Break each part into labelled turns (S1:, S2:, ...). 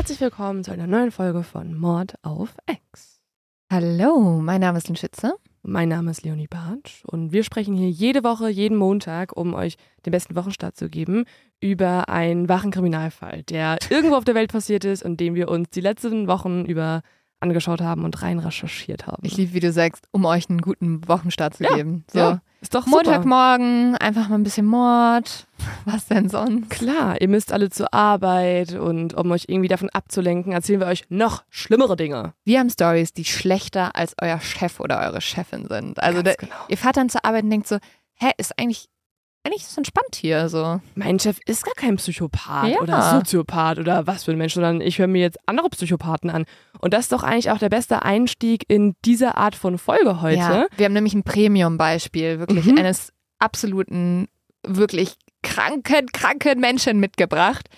S1: Herzlich willkommen zu einer neuen Folge von Mord auf Ex.
S2: Hallo, mein Name ist Lynn Schütze.
S1: Mein Name ist Leonie Bartsch und wir sprechen hier jede Woche, jeden Montag, um euch den besten Wochenstart zu geben, über einen wahren Kriminalfall, der irgendwo auf der Welt passiert ist und den wir uns die letzten Wochen über angeschaut haben und rein recherchiert haben.
S2: Ich liebe, wie du sagst, um euch einen guten Wochenstart zu
S1: Ja,
S2: geben. So.
S1: ja, ist doch super.
S2: Montagmorgen, einfach mal ein bisschen Mord. Was denn sonst?
S1: Klar, ihr müsst alle zur Arbeit und um euch irgendwie davon abzulenken, erzählen wir euch noch schlimmere Dinge.
S2: Wir haben Stories, die schlechter als euer Chef oder eure Chefin sind. Also da,
S1: genau.
S2: ihr fahrt dann zur Arbeit und denkt so, hä, ist eigentlich, eigentlich ist es entspannt hier so.
S1: Mein Chef ist gar kein Psychopath
S2: Ja.
S1: oder Soziopath oder was für ein Mensch, sondern ich höre mir jetzt andere Psychopathen an. Und das ist doch eigentlich auch der beste Einstieg in diese Art von Folge heute.
S2: Ja, wir haben nämlich ein Premium-Beispiel wirklich
S1: Mhm.
S2: eines absoluten, wirklich kranken, kranken Menschen mitgebracht.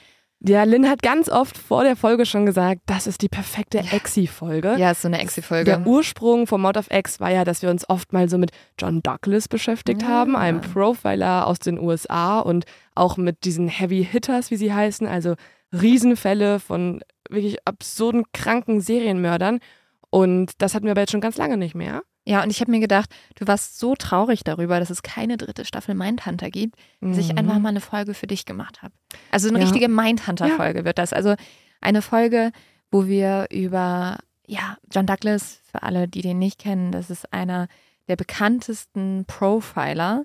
S1: Ja, Lynn hat ganz oft vor der Folge schon gesagt, das ist die perfekte Exi-Folge.
S2: Ja, ist so eine Exi-Folge.
S1: Der Ursprung vom Mod of X war ja, dass wir uns oft mal so mit John Douglas beschäftigt
S2: Ja.
S1: haben, einem Profiler aus den USA und auch mit diesen Heavy Hitters, wie sie heißen, also Riesenfälle von wirklich absurden, kranken Serienmördern. Und das hatten wir aber jetzt schon ganz lange nicht mehr.
S2: Ja, und ich habe mir gedacht, du warst so traurig darüber, dass es keine dritte Staffel Mindhunter gibt, dass ich
S1: Mhm.
S2: einfach mal eine Folge für dich gemacht habe. Also eine
S1: Ja.
S2: richtige Mindhunter-Folge wird das. Also eine Folge, wo wir über, ja, John Douglas, für alle, die den nicht kennen, das ist einer der bekanntesten Profiler.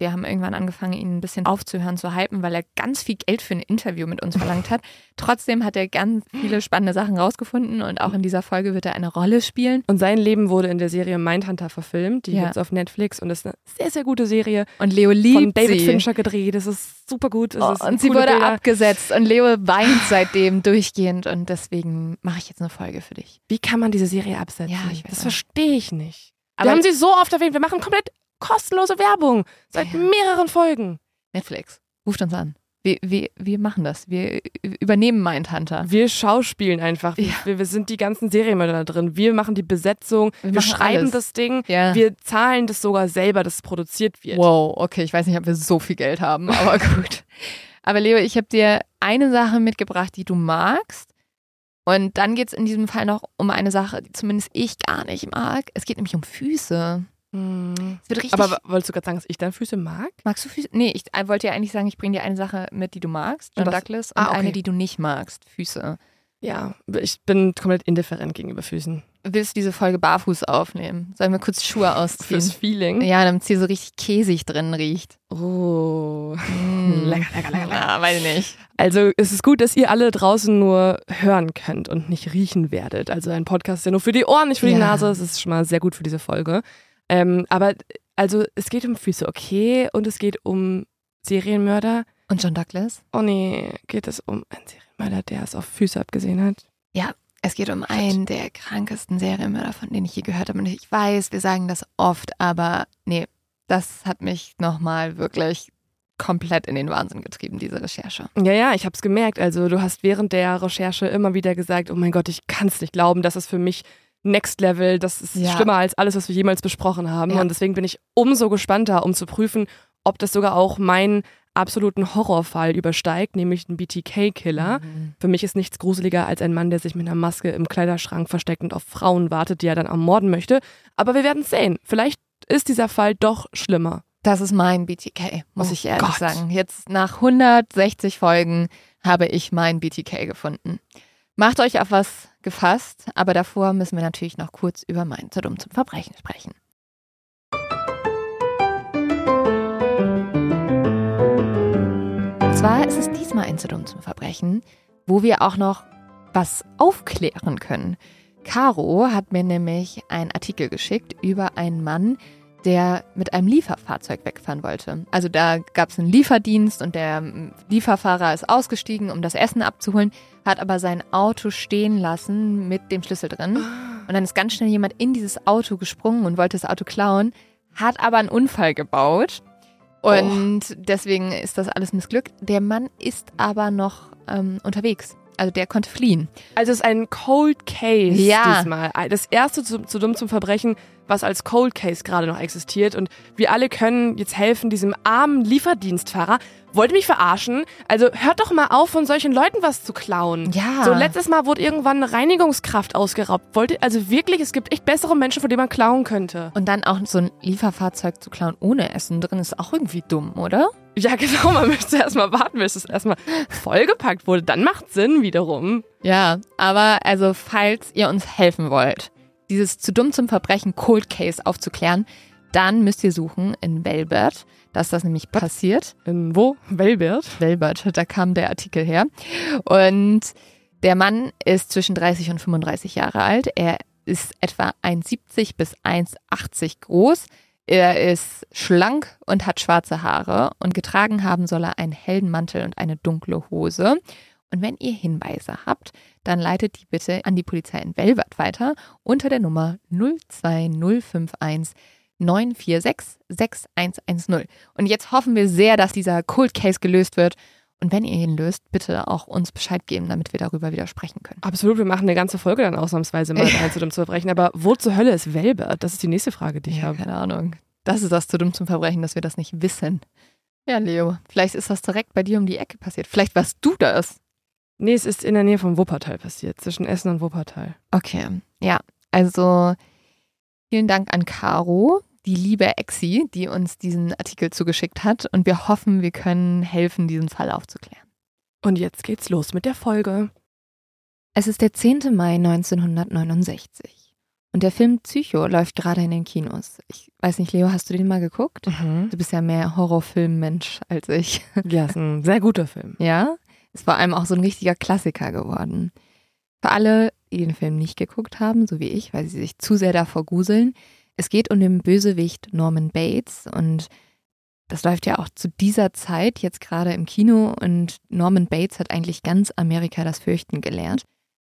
S2: Wir haben irgendwann angefangen, ihn ein bisschen aufzuhören, zu hypen, weil er ganz viel Geld für ein Interview mit uns verlangt hat. Trotzdem hat er ganz viele spannende Sachen rausgefunden und auch in dieser Folge wird er eine Rolle spielen.
S1: Und sein Leben wurde in der Serie Mindhunter verfilmt. Die
S2: Ja.
S1: gibt's auf Netflix und ist eine sehr, sehr gute Serie.
S2: Und Leo
S1: Von
S2: liebt
S1: David
S2: sie.
S1: Fincher gedreht. Das ist super gut. Es
S2: Oh, und sie wurde
S1: Bilder.
S2: abgesetzt und Leo weint seitdem durchgehend und deswegen mache ich jetzt eine Folge für dich.
S1: Wie kann man diese Serie absetzen?
S2: Ja,
S1: das verstehe ich nicht.
S2: Aber-
S1: wir haben sie so oft erwähnt. Wir machen komplett kostenlose Werbung seit
S2: Ja.
S1: mehreren Folgen.
S2: Netflix, ruft uns an. Wir, wir, wir machen das. Wir übernehmen Mindhunter.
S1: Wir schauspielen einfach.
S2: Ja.
S1: Wir, wir sind die ganzen Serienmörder da drin. Wir machen die Besetzung.
S2: Wir
S1: Wir, schreiben
S2: alles.
S1: das Ding.
S2: Ja.
S1: Wir zahlen das sogar selber, dass es produziert wird.
S2: Wow, okay, ich weiß nicht, ob wir so viel Geld haben, aber gut. Aber Leo, ich habe dir eine Sache mitgebracht, die du magst. Und dann geht es in diesem Fall noch um eine Sache, die zumindest ich gar nicht mag. Es geht nämlich um Füße.
S1: Hm.
S2: Es wird richtig.
S1: Aber wolltest du gerade sagen, dass ich deine Füße mag?
S2: magst du Füße? Nee, ich äh, wollte ja eigentlich sagen, ich bringe dir eine Sache mit, die du magst, John
S1: Und?
S2: Douglas, und
S1: Ah, okay.
S2: eine, die du nicht magst, Füße.
S1: Ja, ich bin komplett indifferent gegenüber Füßen.
S2: Willst du diese Folge barfuß aufnehmen? Sollen wir kurz Schuhe ausziehen?
S1: Fürs Feeling.
S2: Ja, damit es hier so richtig käsig drin riecht.
S1: Oh.
S2: Mm.
S1: Lecker, lecker, lecker, lecker.
S2: Ja, weiß ich nicht.
S1: Also es ist gut, dass ihr alle draußen nur hören könnt und nicht riechen werdet. Also ein Podcast ist ja nur für die Ohren, nicht für
S2: Ja.
S1: die Nase. Das ist schon mal sehr gut für diese Folge. Ähm, aber also es geht um Füße, okay, und es geht um Serienmörder.
S2: Und John Douglas?
S1: Oh nee, geht es um einen Serienmörder, der es auf Füße abgesehen hat?
S2: Es geht um einen der krankesten Serienmörder, von denen ich je gehört habe. Und ich weiß, wir sagen das oft, aber nee, das hat mich nochmal wirklich komplett in den Wahnsinn getrieben, diese Recherche.
S1: Ja, ja, ich habe es gemerkt. Also du hast während der Recherche immer wieder gesagt, oh mein Gott, ich kann es nicht glauben, das ist für mich Next Level, das ist
S2: Ja.
S1: schlimmer als alles, was wir jemals besprochen haben.
S2: Ja.
S1: Und deswegen bin ich umso gespannter, um zu prüfen, ob das sogar auch meinen absoluten Horrorfall übersteigt, nämlich den BTK-Killer. Mhm. Für mich ist nichts gruseliger als ein Mann, der sich mit einer Maske im Kleiderschrank versteckt und auf Frauen wartet, die er dann ermorden möchte. Aber wir werden sehen. Vielleicht ist dieser Fall doch schlimmer.
S2: Das ist mein BTK, muss oh ich ehrlich Gott. sagen. Jetzt nach 160 Folgen habe ich mein BTK gefunden. Macht euch auf was gefasst, aber davor müssen wir natürlich noch kurz über mein zu dumm zum Verbrechen sprechen. Und zwar ist es diesmal ein zu dumm zum Verbrechen, wo wir auch noch was aufklären können. Caro hat mir nämlich einen Artikel geschickt über einen Mann, der mit einem Lieferfahrzeug wegfahren wollte. Also da gab es einen Lieferdienst und der Lieferfahrer ist ausgestiegen, um das Essen abzuholen, hat aber sein Auto stehen lassen mit dem Schlüssel drin. Und dann ist ganz schnell jemand in dieses Auto gesprungen und wollte das Auto klauen, hat aber einen Unfall gebaut. Und oh. deswegen ist das alles missglückt. Der Mann ist aber noch ähm, unterwegs. Also der konnte fliehen.
S1: Also es ist ein Cold Case ja. diesmal. Das erste zu, zu dumm zum Verbrechen, was als Cold Case gerade noch existiert. Und wir alle können jetzt helfen diesem armen Lieferdienstfahrer. Wollt ihr mich verarschen? Also hört doch mal auf, von solchen Leuten was zu klauen.
S2: Ja.
S1: So letztes Mal wurde irgendwann eine Reinigungskraft ausgeraubt. Wollt ihr, also wirklich, es gibt echt bessere Menschen, von denen man klauen könnte.
S2: Und dann auch so ein Lieferfahrzeug zu klauen ohne Essen drin ist auch irgendwie dumm, oder?
S1: Ja, genau, man müsste erstmal warten, bis es erstmal vollgepackt wurde. Dann macht Sinn wiederum.
S2: Ja, aber also, falls ihr uns helfen wollt, dieses zu dumm zum Verbrechen Cold Case aufzuklären, dann müsst ihr suchen in Velbert, dass das nämlich passiert.
S1: In wo? Velbert?
S2: Velbert, da kam der Artikel her. Und der Mann ist zwischen 30 und 35 Jahre alt. Er ist etwa 1,70 bis 1,80 groß. Er ist schlank und hat schwarze Haare und getragen haben soll er einen hellen Mantel und eine dunkle Hose. Und wenn ihr Hinweise habt, dann leitet die bitte an die Polizei in Velbert weiter unter der Nummer 02051 946 6110. Und jetzt hoffen wir sehr, dass dieser Cold Case gelöst wird. Und wenn ihr ihn löst, bitte auch uns Bescheid geben, damit wir darüber wieder sprechen können.
S1: Absolut, wir machen eine ganze Folge dann ausnahmsweise mal rein zu dem zu verbrechen. Aber wo zur Hölle ist Velbert? Das ist die nächste Frage, die ich ja, habe.
S2: Keine Ahnung. Das ist das zu dumm zum Verbrechen, dass wir das nicht wissen. Ja, Leo, vielleicht ist das direkt bei dir um die Ecke passiert. Vielleicht warst du das.
S1: Nee, es ist in der Nähe vom Wuppertal passiert, zwischen Essen und Wuppertal.
S2: Okay, ja. Also vielen Dank an Caro, die liebe Exi, die uns diesen Artikel zugeschickt hat. Und wir hoffen, wir können helfen, diesen Fall aufzuklären.
S1: Und jetzt geht's los mit der Folge.
S2: Es ist der 10. Mai 1969. Und der Film Psycho läuft gerade in den Kinos. Ich weiß nicht, Leo, hast du den mal geguckt? Mhm. Du bist ja mehr Horrorfilm-Mensch als ich.
S1: Ja, ist ein sehr guter Film.
S2: Ja, ist vor allem auch so ein richtiger Klassiker geworden. Für alle, die den Film nicht geguckt haben, so wie ich, weil sie sich zu sehr davor gruseln, es geht um den Bösewicht Norman Bates und das läuft ja auch zu dieser Zeit jetzt gerade im Kino und Norman Bates hat eigentlich ganz Amerika das Fürchten gelehrt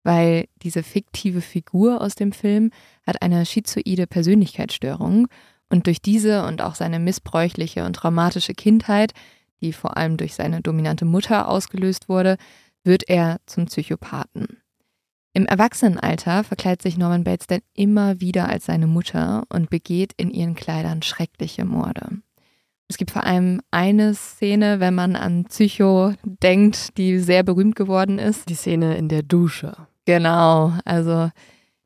S2: weil diese fiktive Figur aus dem Film hat eine schizoide Persönlichkeitsstörung und durch diese und auch seine missbräuchliche und traumatische Kindheit, die vor allem durch seine dominante Mutter ausgelöst wurde, wird er zum Psychopathen. Im Erwachsenenalter verkleidet sich Norman Bates dann immer wieder als seine Mutter und begeht in ihren Kleidern schreckliche Morde. Es gibt vor allem eine Szene, wenn man an Psycho denkt, die sehr berühmt geworden ist.
S1: Die Szene in der Dusche.
S2: Genau, also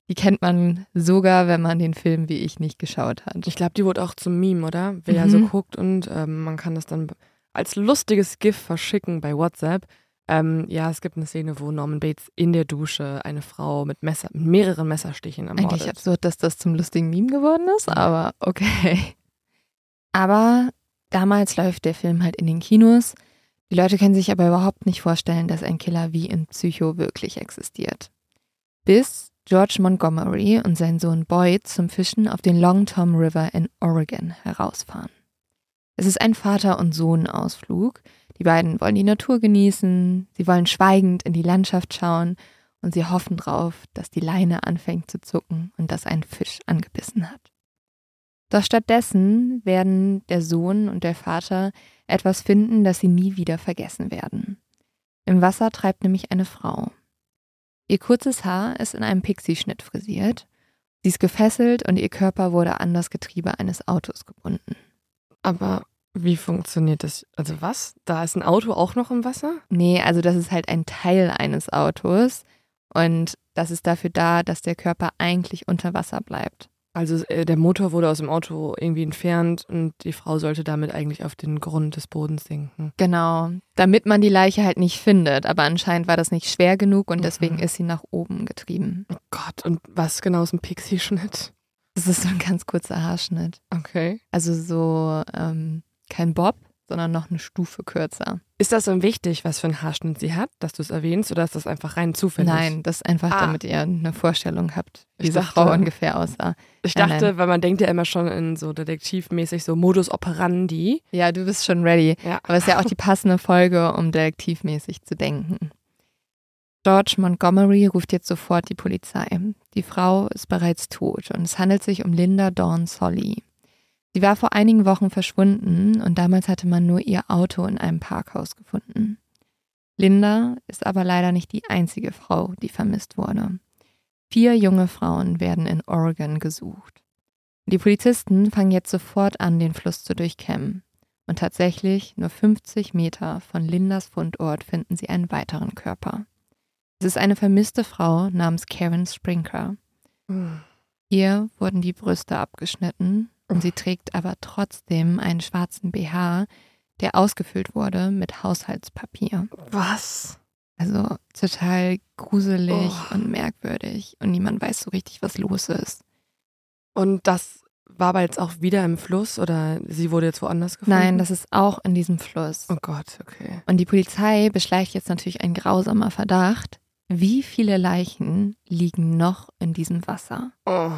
S2: die kennt man sogar, wenn man den Film wie ich nicht geschaut hat.
S1: Ich glaube, die wurde auch zum Meme, oder? Wer mhm. so guckt und ähm, man kann das dann als lustiges GIF verschicken bei WhatsApp. Ähm, ja, es gibt eine Szene, wo Norman Bates in der Dusche eine Frau mit Messer, mit mehreren Messerstichen ermordet.
S2: Eigentlich absurd, dass das zum lustigen Meme geworden ist, aber okay. Aber damals läuft der Film halt in den Kinos. Die Leute können sich aber überhaupt nicht vorstellen, dass ein Killer wie in Psycho wirklich existiert. Bis George Montgomery und sein Sohn Boyd zum Fischen auf den Long Tom River in Oregon herausfahren. Es ist ein Vater- und Sohn-Ausflug. Die beiden wollen die Natur genießen, sie wollen schweigend in die Landschaft schauen und sie hoffen darauf, dass die Leine anfängt zu zucken und dass ein Fisch angebissen hat. Doch stattdessen werden der Sohn und der Vater etwas finden, das sie nie wieder vergessen werden. Im Wasser treibt nämlich eine Frau. Ihr kurzes Haar ist in einem Pixie-Schnitt frisiert. Sie ist gefesselt und ihr Körper wurde an das Getriebe eines Autos gebunden.
S1: Aber Wie funktioniert das? Also was? Da ist ein Auto auch noch im Wasser?
S2: Nee, also das ist halt ein Teil eines Autos und das ist dafür da, dass der Körper eigentlich unter Wasser bleibt.
S1: Also äh, der Motor wurde aus dem Auto irgendwie entfernt und die Frau sollte damit eigentlich auf den Grund des Bodens sinken.
S2: Genau, damit man die Leiche halt nicht findet. Aber anscheinend war das nicht schwer genug und deswegen
S1: Mhm.
S2: ist sie nach oben getrieben.
S1: Oh Gott, und was genau ist ein Pixie-Schnitt?
S2: Das ist so ein ganz kurzer Haarschnitt.
S1: Okay.
S2: Also so ähm, kein Bob, sondern noch eine Stufe kürzer.
S1: Ist das so wichtig, was für einen Haarschnitt sie hat, dass du es erwähnst, oder ist das einfach rein zufällig?
S2: Nein, das ist einfach,
S1: Ah.
S2: damit ihr eine Vorstellung habt, wie
S1: Ich
S2: diese
S1: dachte-
S2: Frau ungefähr aussah.
S1: Ich
S2: Nein,
S1: dachte,
S2: nein.
S1: weil man denkt ja immer schon in so detektivmäßig so Modus operandi.
S2: Ja, du bist schon ready.
S1: Ja.
S2: Aber es ist ja auch die passende Folge, um detektivmäßig zu denken. George Montgomery ruft jetzt sofort die Polizei. Die Frau ist bereits tot und es handelt sich um Linda Dawn Solly. Sie war vor einigen Wochen verschwunden und damals hatte man nur ihr Auto in einem Parkhaus gefunden. Linda ist aber leider nicht die einzige Frau, die vermisst wurde. Vier junge Frauen werden in Oregon gesucht. Die Polizisten fangen jetzt sofort an, den Fluss zu durchkämmen. Und tatsächlich, nur 50 Meter von Lindas Fundort finden sie einen weiteren Körper. Es ist eine vermisste Frau namens Karen Sprinker. Ihr wurden die Brüste abgeschnitten sie trägt aber trotzdem einen schwarzen BH, der ausgefüllt wurde mit Haushaltspapier.
S1: Was?
S2: Also total gruselig
S1: Oh.
S2: und merkwürdig und niemand weiß so richtig, was los ist.
S1: Und das war aber jetzt auch wieder im Fluss oder sie wurde jetzt woanders gefunden?
S2: Nein, das ist auch in diesem Fluss.
S1: Oh Gott, okay.
S2: Und die Polizei beschleicht jetzt natürlich ein grausamer Verdacht. Wie viele Leichen liegen noch in diesem Wasser?
S1: Oh.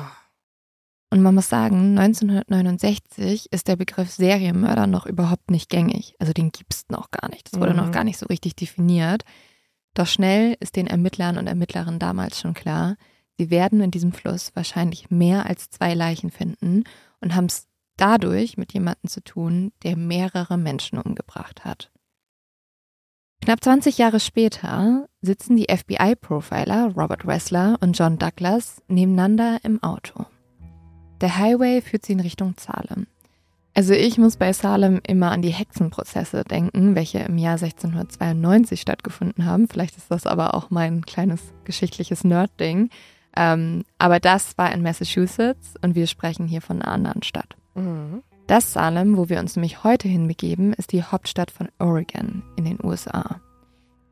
S2: Und man muss sagen, 1969 ist der Begriff Serienmörder noch überhaupt nicht gängig. Also den gibt es noch gar nicht. Das wurde
S1: Mhm.
S2: noch gar nicht so richtig definiert. Doch schnell ist den Ermittlern und Ermittlerinnen damals schon klar, sie werden in diesem Fluss wahrscheinlich mehr als zwei Leichen finden und haben es dadurch mit jemandem zu tun, der mehrere Menschen umgebracht hat. Knapp 20 Jahre später sitzen die FBI-Profiler Robert Wessler und John Douglas nebeneinander im Auto. Der Highway führt sie in Richtung Salem. Also ich muss bei Salem immer an die Hexenprozesse denken, welche im Jahr 1692 stattgefunden haben. Vielleicht ist das aber auch mein kleines geschichtliches Nerd-Ding. Ähm, aber das war in Massachusetts und wir sprechen hier von einer anderen Stadt.
S1: Mhm.
S2: Das Salem, wo wir uns nämlich heute hinbegeben, ist die Hauptstadt von Oregon in den USA.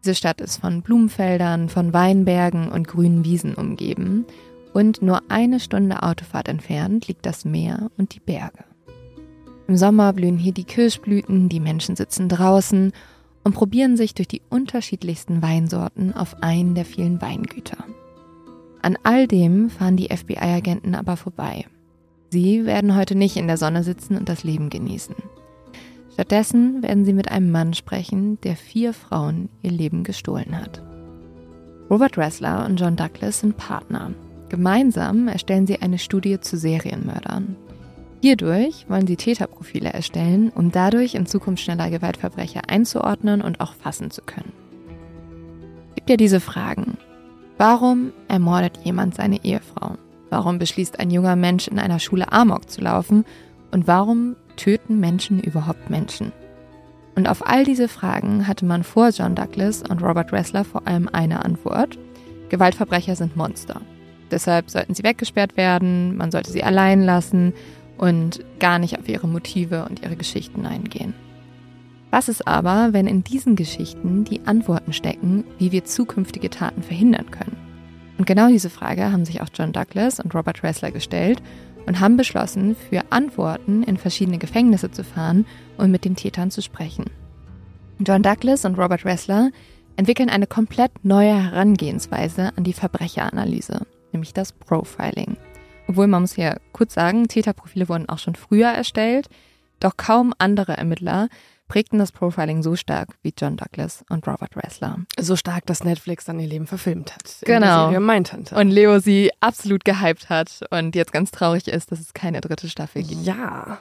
S2: Diese Stadt ist von Blumenfeldern, von Weinbergen und grünen Wiesen umgeben und nur eine Stunde Autofahrt entfernt liegt das Meer und die Berge. Im Sommer blühen hier die Kirschblüten, die Menschen sitzen draußen und probieren sich durch die unterschiedlichsten Weinsorten auf einen der vielen Weingüter. An all dem fahren die FBI-Agenten aber vorbei. Sie werden heute nicht in der Sonne sitzen und das Leben genießen. Stattdessen werden sie mit einem Mann sprechen, der vier Frauen ihr Leben gestohlen hat. Robert Ressler und John Douglas sind Partner. Gemeinsam erstellen sie eine Studie zu Serienmördern. Hierdurch wollen sie Täterprofile erstellen, um dadurch in Zukunft schneller Gewaltverbrecher einzuordnen und auch fassen zu können. Gibt ja diese Fragen. Warum ermordet jemand seine Ehefrau? Warum beschließt ein junger Mensch in einer Schule Amok zu laufen? Und warum töten Menschen überhaupt Menschen? Und auf all diese Fragen hatte man vor John Douglas und Robert Ressler vor allem eine Antwort. Gewaltverbrecher sind Monster. Deshalb sollten sie weggesperrt werden, man sollte sie allein lassen und gar nicht auf ihre Motive und ihre Geschichten eingehen. Was ist aber, wenn in diesen Geschichten die Antworten stecken, wie wir zukünftige Taten verhindern können? Und genau diese Frage haben sich auch John Douglas und Robert Ressler gestellt und haben beschlossen, für Antworten in verschiedene Gefängnisse zu fahren und mit den Tätern zu sprechen. John Douglas und Robert Ressler entwickeln eine komplett neue Herangehensweise an die Verbrecheranalyse, nämlich das Profiling. Obwohl man muss hier kurz sagen, Täterprofile wurden auch schon früher erstellt, doch kaum andere Ermittler prägten das Profiling so stark wie John Douglas und Robert Ressler.
S1: So stark, dass Netflix dann ihr Leben verfilmt hat.
S2: Genau.
S1: Serie Mindhunter.
S2: Und Leo sie absolut gehypt hat und jetzt ganz traurig ist, dass es keine dritte Staffel gibt.
S1: Ja.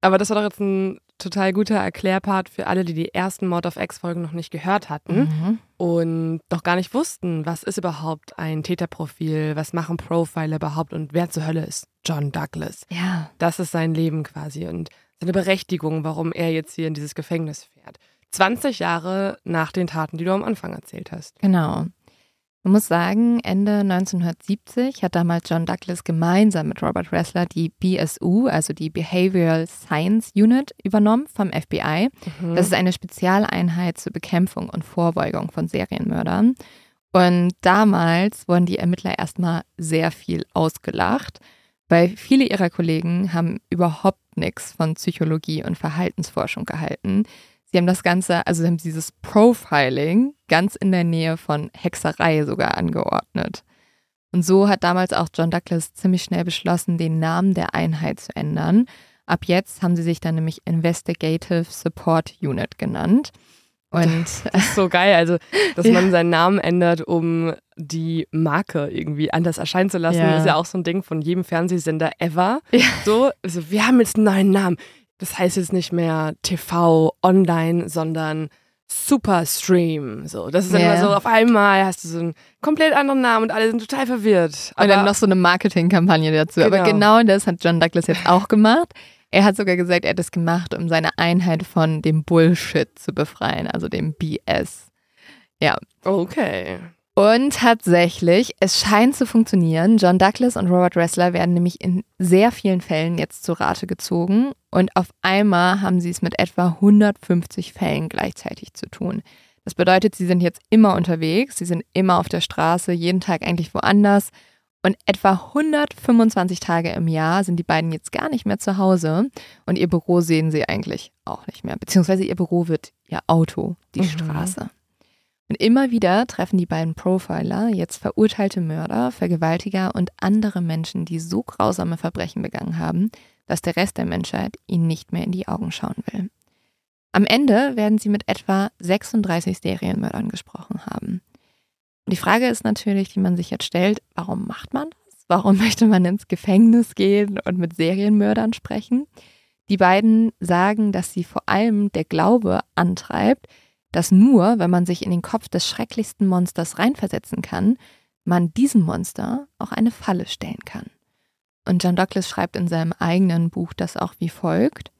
S1: Aber das war doch jetzt ein total guter Erklärpart für alle, die die ersten Mord of X-Folgen noch nicht gehört hatten
S2: Mhm.
S1: und noch gar nicht wussten, was ist überhaupt ein Täterprofil, was machen Profiler überhaupt und wer zur Hölle ist John Douglas.
S2: Ja.
S1: Das ist sein Leben quasi. Und seine Berechtigung, warum er jetzt hier in dieses Gefängnis fährt. 20 Jahre nach den Taten, die du am Anfang erzählt hast.
S2: Genau. Man muss sagen, Ende 1970 hat damals John Douglas gemeinsam mit Robert Ressler die BSU, also die Behavioral Science Unit, übernommen vom FBI. Mhm. Das ist eine Spezialeinheit zur Bekämpfung und Vorbeugung von Serienmördern. Und damals wurden die Ermittler erstmal sehr viel ausgelacht, weil viele ihrer Kollegen haben überhaupt nichts von Psychologie und Verhaltensforschung gehalten. Sie haben das Ganze, also sie haben dieses Profiling ganz in der Nähe von Hexerei sogar angeordnet. Und so hat damals auch John Douglas ziemlich schnell beschlossen, den Namen der Einheit zu ändern. Ab jetzt haben sie sich dann nämlich Investigative Support Unit genannt. Und
S1: das ist so geil, also dass ja. man seinen Namen ändert, um die Marke irgendwie anders erscheinen zu lassen, ja. ist ja auch so ein Ding von jedem Fernsehsender ever. Ja. So, also wir haben jetzt einen neuen Namen. Das heißt jetzt nicht mehr TV online, sondern Superstream. So, das ist dann yeah. immer so, auf einmal hast du so einen komplett anderen Namen und alle sind total verwirrt.
S2: Aber und dann noch so eine Marketingkampagne dazu. Genau. Aber genau das hat John Douglas jetzt auch gemacht. Er hat sogar gesagt, er hat das gemacht, um seine Einheit von dem Bullshit zu befreien, also dem BS. Ja.
S1: Okay.
S2: Und tatsächlich, es scheint zu funktionieren. John Douglas und Robert Ressler werden nämlich in sehr vielen Fällen jetzt zu Rate gezogen und auf einmal haben sie es mit etwa 150 Fällen gleichzeitig zu tun. Das bedeutet, sie sind jetzt immer unterwegs, sie sind immer auf der Straße, jeden Tag eigentlich woanders und etwa 125 Tage im Jahr sind die beiden jetzt gar nicht mehr zu Hause und ihr Büro sehen sie eigentlich auch nicht mehr, beziehungsweise ihr Büro wird ihr Auto, die mhm. Straße. Und immer wieder treffen die beiden Profiler jetzt verurteilte Mörder, Vergewaltiger und andere Menschen, die so grausame Verbrechen begangen haben, dass der Rest der Menschheit ihnen nicht mehr in die Augen schauen will. Am Ende werden sie mit etwa 36 Serienmördern gesprochen haben. Und die Frage ist natürlich, die man sich jetzt stellt, warum macht man das? Warum möchte man ins Gefängnis gehen und mit Serienmördern sprechen? Die beiden sagen, dass sie vor allem der Glaube antreibt, dass nur, wenn man sich in den Kopf des schrecklichsten Monsters reinversetzen kann, man diesem Monster auch eine Falle stellen kann. Und John Douglas schreibt in seinem eigenen Buch das auch wie folgt.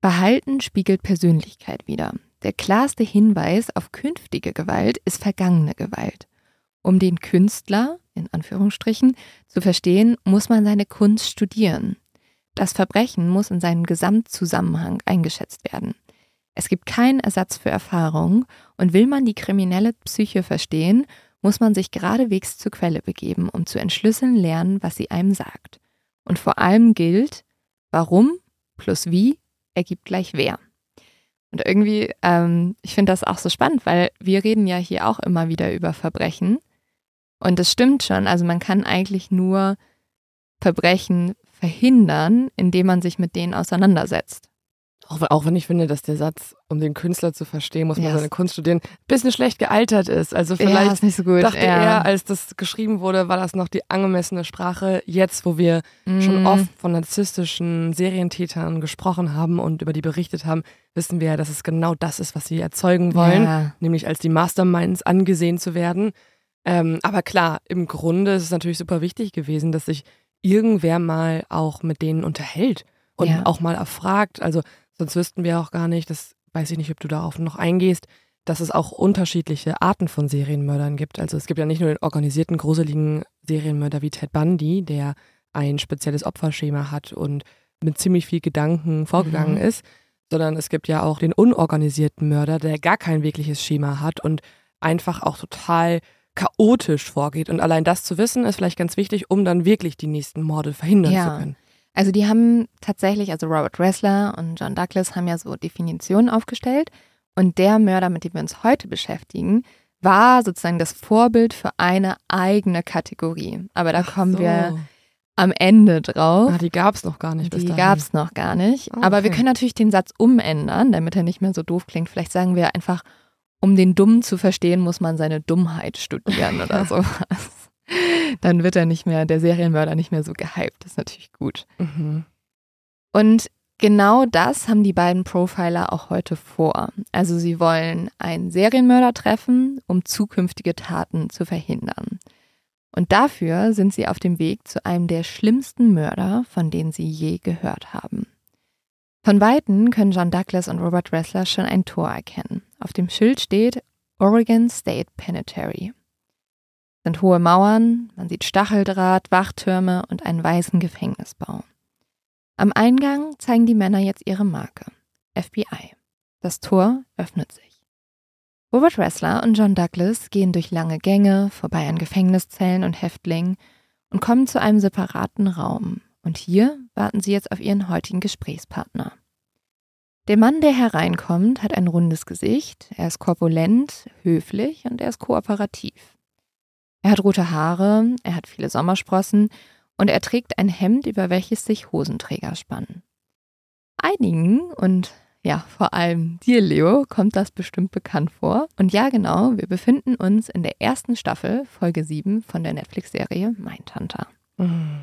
S2: Verhalten spiegelt Persönlichkeit wider. Der klarste Hinweis auf künftige Gewalt ist vergangene Gewalt. Um den Künstler, in Anführungsstrichen, zu verstehen, muss man seine Kunst studieren. Das Verbrechen muss in seinem Gesamtzusammenhang eingeschätzt werden. Es gibt keinen Ersatz für Erfahrung und will man die kriminelle Psyche verstehen, muss man sich geradewegs zur Quelle begeben, um zu entschlüsseln lernen, was sie einem sagt. Und vor allem gilt, warum plus wie ergibt gleich wer. Und irgendwie, ähm, ich finde das auch so spannend, weil wir reden ja hier auch immer wieder über Verbrechen. Und das stimmt schon. Also man kann eigentlich nur Verbrechen verhindern, indem man sich mit denen auseinandersetzt.
S1: Auch, auch, wenn ich finde, dass der Satz, um den Künstler zu verstehen, muss man yes. seine Kunst studieren, ein bisschen schlecht gealtert ist. Also vielleicht
S2: ja, so gut,
S1: dachte
S2: ja.
S1: er, als das geschrieben wurde, war das noch die angemessene Sprache. Jetzt, wo wir mm. schon oft von narzisstischen Serientätern gesprochen haben und über die berichtet haben, wissen wir ja, dass es genau das ist, was sie erzeugen wollen, ja. nämlich als die Masterminds angesehen zu werden. Ähm, aber klar, im Grunde ist es natürlich super wichtig gewesen, dass sich irgendwer mal auch mit denen unterhält und auch mal erfragt. Also Sonst wüssten wir auch gar nicht, das weiß ich nicht, ob du darauf noch eingehst, dass es auch unterschiedliche Arten von Serienmördern gibt. Also es gibt ja nicht nur den organisierten, gruseligen Serienmörder wie Ted Bundy, der ein spezielles Opferschema hat und mit ziemlich viel Gedanken vorgegangen mhm. ist, sondern es gibt ja auch den unorganisierten Mörder, der gar kein wirkliches Schema hat und einfach auch total chaotisch vorgeht. Und allein das zu wissen, ist vielleicht ganz wichtig, um dann wirklich die nächsten Morde verhindern ja. zu können.
S2: Also die haben tatsächlich, also Robert Ressler und John Douglas haben ja so Definitionen aufgestellt. Und der Mörder, mit dem wir uns heute beschäftigen, war sozusagen das Vorbild für eine eigene Kategorie. Aber da kommen so. wir am Ende drauf.
S1: Ah, die gab es noch gar nicht.
S2: Die gab es noch gar nicht. Okay. Aber wir können natürlich den Satz umändern, damit er nicht mehr so doof klingt. Vielleicht sagen wir einfach, um den Dummen zu verstehen, muss man seine Dummheit studieren oder sowas dann wird er nicht mehr, der Serienmörder nicht mehr so gehypt. Das ist natürlich gut. Mhm. Und genau das haben die beiden Profiler auch heute vor. Also sie wollen einen Serienmörder treffen, um zukünftige Taten zu verhindern. Und dafür sind sie auf dem Weg zu einem der schlimmsten Mörder, von denen sie je gehört haben. Von Weitem können John Douglas und Robert Ressler schon ein Tor erkennen. Auf dem Schild steht Oregon State Penitentiary. Sind hohe Mauern, man sieht Stacheldraht, Wachtürme und einen weißen Gefängnisbau. Am Eingang zeigen die Männer jetzt ihre Marke. FBI. Das Tor öffnet sich. Robert Ressler und John Douglas gehen durch lange Gänge, vorbei an Gefängniszellen und Häftlingen und kommen zu einem separaten Raum. Und hier warten sie jetzt auf ihren heutigen Gesprächspartner. Der Mann, der hereinkommt, hat ein rundes Gesicht, er ist korpulent, höflich und er ist kooperativ. Er hat rote Haare, er hat viele Sommersprossen und er trägt ein Hemd, über welches sich Hosenträger spannen. Einigen und ja, vor allem dir, Leo, kommt das bestimmt bekannt vor. Und ja, genau, wir befinden uns in der ersten Staffel, Folge 7 von der Netflix-Serie Mindhunter. Mhm.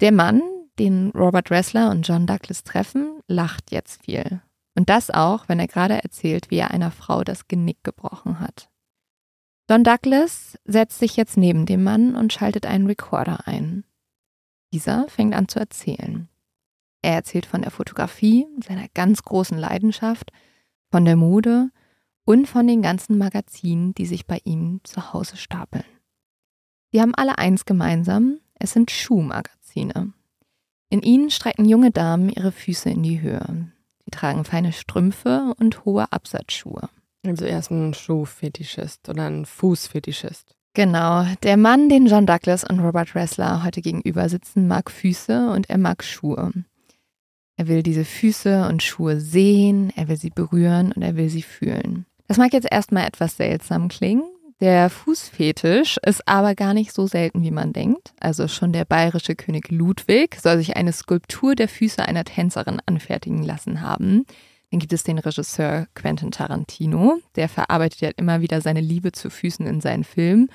S2: Der Mann, den Robert Ressler und John Douglas treffen, lacht jetzt viel. Und das auch, wenn er gerade erzählt, wie er einer Frau das Genick gebrochen hat. John Douglas setzt sich jetzt neben dem Mann und schaltet einen Recorder ein. Dieser fängt an zu erzählen. Er erzählt von der Fotografie, seiner ganz großen Leidenschaft, von der Mode und von den ganzen Magazinen, die sich bei ihm zu Hause stapeln. Sie haben alle eins gemeinsam, es sind Schuhmagazine. In ihnen strecken junge Damen ihre Füße in die Höhe. Sie tragen feine Strümpfe und hohe Absatzschuhe.
S1: Also er ist ein Schuhfetischist oder ein Fußfetischist.
S2: Genau. Der Mann, den John Douglas und Robert Ressler heute gegenüber sitzen, mag Füße und er mag Schuhe. Er will diese Füße und Schuhe sehen, er will sie berühren und er will sie fühlen. Das mag jetzt erstmal etwas seltsam klingen. Der Fußfetisch ist aber gar nicht so selten, wie man denkt. Also schon der bayerische König Ludwig soll sich eine Skulptur der Füße einer Tänzerin anfertigen lassen haben. Dann gibt es den Regisseur Quentin Tarantino, der verarbeitet ja immer wieder seine Liebe zu Füßen in seinen Filmen.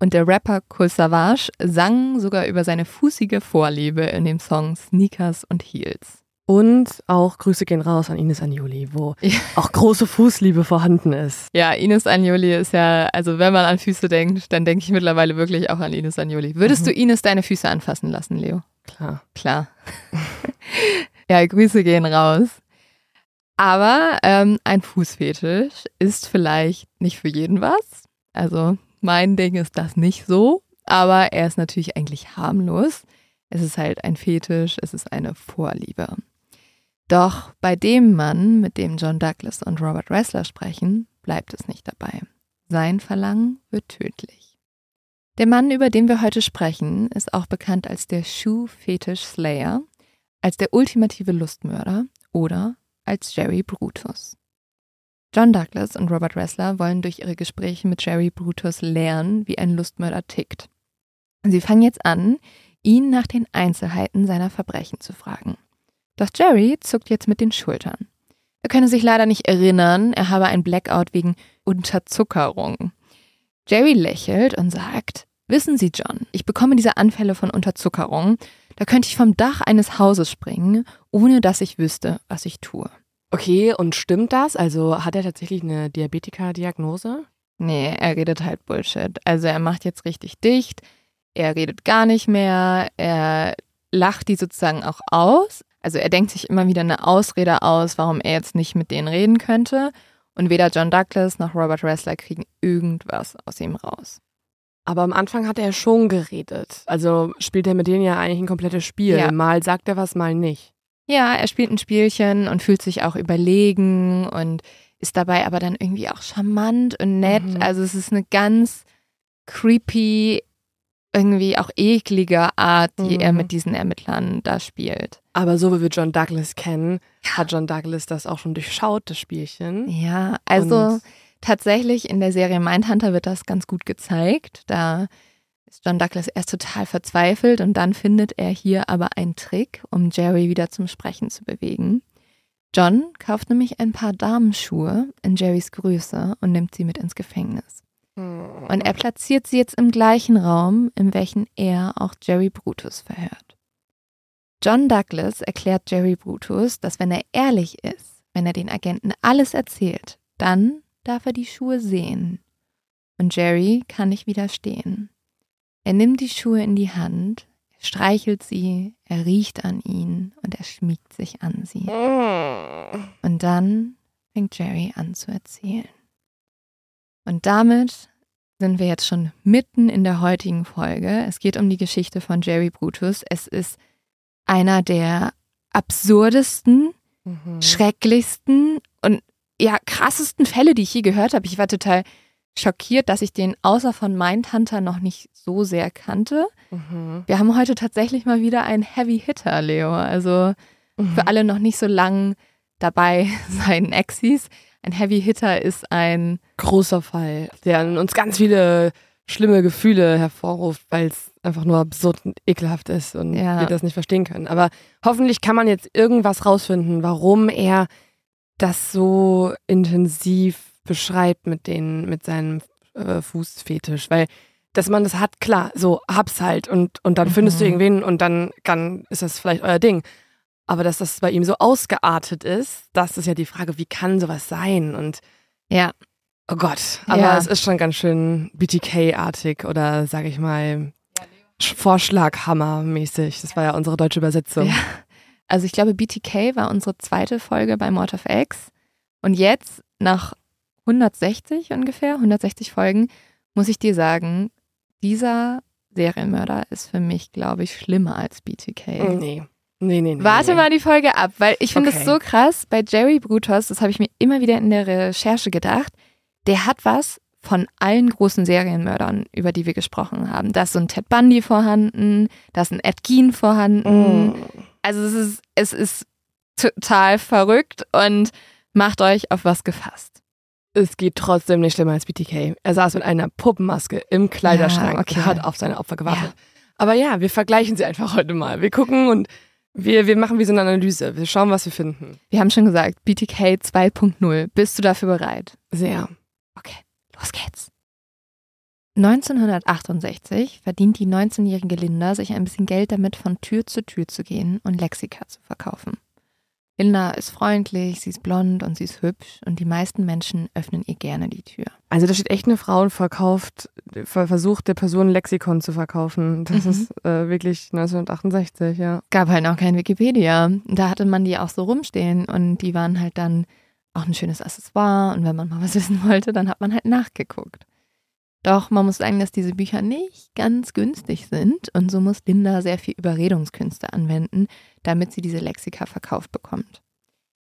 S2: Und der Rapper Cool Savage sang sogar über seine fußige Vorliebe in dem Song Sneakers und Heels.
S1: Und auch Grüße gehen raus an Ines Anjoli, wo ja. auch große Fußliebe vorhanden ist.
S2: Ja, Ines Anjoli ist ja, also wenn man an Füße denkt, dann denke ich mittlerweile wirklich auch an Ines Anjoli. Würdest mhm. du Ines deine Füße anfassen lassen, Leo?
S1: Klar.
S2: Klar. ja, Grüße gehen raus. Aber ähm, ein Fußfetisch ist vielleicht nicht für jeden was. Also mein Ding ist das nicht so, aber er ist natürlich eigentlich harmlos. Es ist halt ein Fetisch, es ist eine Vorliebe. Doch bei dem Mann, mit dem John Douglas und Robert Ressler sprechen, bleibt es nicht dabei. Sein Verlangen wird tödlich. Der Mann, über den wir heute sprechen, ist auch bekannt als der Shoe Fetish Slayer, als der ultimative Lustmörder oder als Jerry Brutus. John Douglas und Robert Ressler wollen durch ihre Gespräche mit Jerry Brutus lernen, wie ein Lustmörder tickt. Sie fangen jetzt an, ihn nach den Einzelheiten seiner Verbrechen zu fragen. Doch Jerry zuckt jetzt mit den Schultern. Er könne sich leider nicht erinnern, er habe ein Blackout wegen Unterzuckerung. Jerry lächelt und sagt, Wissen Sie, John, ich bekomme diese Anfälle von Unterzuckerung, da könnte ich vom Dach eines Hauses springen, ohne dass ich wüsste, was ich tue.
S1: Okay, und stimmt das? Also hat er tatsächlich eine Diabetiker-Diagnose?
S2: Nee, er redet halt Bullshit. Also er macht jetzt richtig dicht, er redet gar nicht mehr, er lacht die sozusagen auch aus, also er denkt sich immer wieder eine Ausrede aus, warum er jetzt nicht mit denen reden könnte. Und weder John Douglas noch Robert Ressler kriegen irgendwas aus ihm raus.
S1: Aber am Anfang hat er schon geredet. Also spielt er mit denen ja eigentlich ein komplettes Spiel. Ja. Mal sagt er was, mal nicht.
S2: Ja, er spielt ein Spielchen und fühlt sich auch überlegen und ist dabei aber dann irgendwie auch charmant und nett. Mhm. Also es ist eine ganz creepy, irgendwie auch eklige Art, die mhm. er mit diesen Ermittlern da spielt.
S1: Aber so wie wir John Douglas kennen, hat John Douglas das auch schon durchschaut, das Spielchen.
S2: Ja, also Und tatsächlich in der Serie Mindhunter wird das ganz gut gezeigt. Da ist John Douglas erst total verzweifelt und dann findet er hier aber einen Trick, um Jerry wieder zum Sprechen zu bewegen. John kauft nämlich ein paar Damenschuhe in Jerrys Größe und nimmt sie mit ins Gefängnis. Und er platziert sie jetzt im gleichen Raum, in welchem er auch Jerry Brutus verhört. John Douglas erklärt Jerry Brutus, dass wenn er ehrlich ist, wenn er den Agenten alles erzählt, dann darf er die Schuhe sehen. Und Jerry kann nicht widerstehen. Er nimmt die Schuhe in die Hand, er streichelt sie, er riecht an ihn und er schmiegt sich an sie. Und dann fängt Jerry an zu erzählen. Und damit sind wir jetzt schon mitten in der heutigen Folge. Es geht um die Geschichte von Jerry Brutus. Es ist einer der absurdesten,
S1: Mhm.
S2: schrecklichsten und ja krassesten Fälle, die ich je gehört habe. Ich war total schockiert, dass ich den außer von Mindhunter noch nicht so sehr kannte.
S1: Mhm.
S2: Wir haben heute tatsächlich mal wieder einen Heavy Hitter, Leo. Also
S1: Mhm.
S2: für alle noch nicht so lang dabei sein Exis. Ein Heavy Hitter ist ein
S1: Großer Fall, der in uns ganz viele schlimme Gefühle hervorruft, weil es einfach nur absurd und ekelhaft ist und
S2: Ja.
S1: wir das nicht verstehen können. Aber hoffentlich kann man jetzt irgendwas rausfinden, warum er das so intensiv beschreibt mit den, mit seinem äh, Fußfetisch, weil dass man das hat, klar, so hab's halt und, und dann findest du
S2: Mhm.
S1: irgendwen und dann, dann ist das vielleicht euer Ding. Aber dass das bei ihm so ausgeartet ist, das ist ja die Frage, wie kann sowas sein? Und
S2: ja
S1: Oh Gott, aber
S2: Ja.
S1: es ist schon ganz schön BTK-artig oder sag ich mal Sch- Vorschlaghammer-mäßig. Das war ja unsere deutsche Übersetzung.
S2: Ja. Also ich glaube, BTK war unsere zweite Folge bei Mord of X. Und jetzt, nach 160 ungefähr, 160 Folgen, muss ich dir sagen, dieser Serienmörder ist für mich, glaube ich, schlimmer als BTK.
S1: Nee. Nee, nee, nee.
S2: Warte
S1: nee.
S2: mal die Folge ab, weil ich finde es
S1: Okay.
S2: so krass. Bei Jerry Brutos, das habe ich mir immer wieder in der Recherche gedacht, der hat was von allen großen Serienmördern, über die wir gesprochen haben. Da ist so ein Ted Bundy vorhanden, da ist ein Ed Gein vorhanden.
S1: Mm.
S2: Also es ist, es ist total verrückt und macht euch auf was gefasst.
S1: Es geht trotzdem nicht schlimmer als BTK. Er saß mit einer Puppenmaske im Kleiderschrank
S2: Ja, okay.
S1: und hat auf seine Opfer gewartet. Aber ja, wir vergleichen sie einfach heute mal. Wir gucken und wir, wir machen wie so eine Analyse. Wir schauen, was wir finden.
S2: Wir haben schon gesagt, BTK 2.0. Bist du dafür bereit?
S1: Sehr.
S2: Okay, los geht's. 1968 verdient die 19-jährige Linda sich ein bisschen Geld damit, von Tür zu Tür zu gehen und Lexika zu verkaufen. Linda ist freundlich, sie ist blond und sie ist hübsch und die meisten Menschen öffnen ihr gerne die Tür.
S1: Also da steht echt eine Frau und verkauft, ver- versucht der Person ein Lexikon zu verkaufen. Das
S2: Mhm.
S1: ist äh, wirklich 1968, ja.
S2: Gab halt noch kein Wikipedia. Da hatte man die auch so rumstehen und die waren halt dann auch ein schönes Accessoire und wenn man mal was wissen wollte, dann hat man halt nachgeguckt. Doch man muss sagen, dass diese Bücher nicht ganz günstig sind und so muss Linda sehr viel Überredungskünste anwenden, damit sie diese Lexika verkauft bekommt.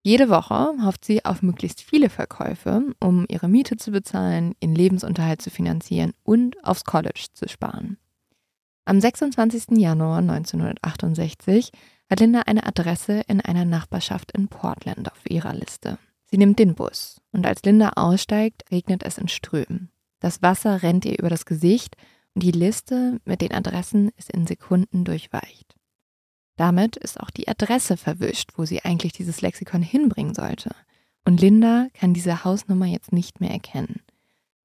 S2: Jede Woche hofft sie auf möglichst viele Verkäufe, um ihre Miete zu bezahlen, ihren Lebensunterhalt zu finanzieren und aufs College zu sparen. Am 26. Januar 1968 hat Linda eine Adresse in einer Nachbarschaft in Portland auf ihrer Liste. Sie nimmt den Bus und als Linda aussteigt, regnet es in Strömen. Das Wasser rennt ihr über das Gesicht und die Liste mit den Adressen ist in Sekunden durchweicht. Damit ist auch die Adresse verwischt, wo sie eigentlich dieses Lexikon hinbringen sollte. Und Linda kann diese Hausnummer jetzt nicht mehr erkennen.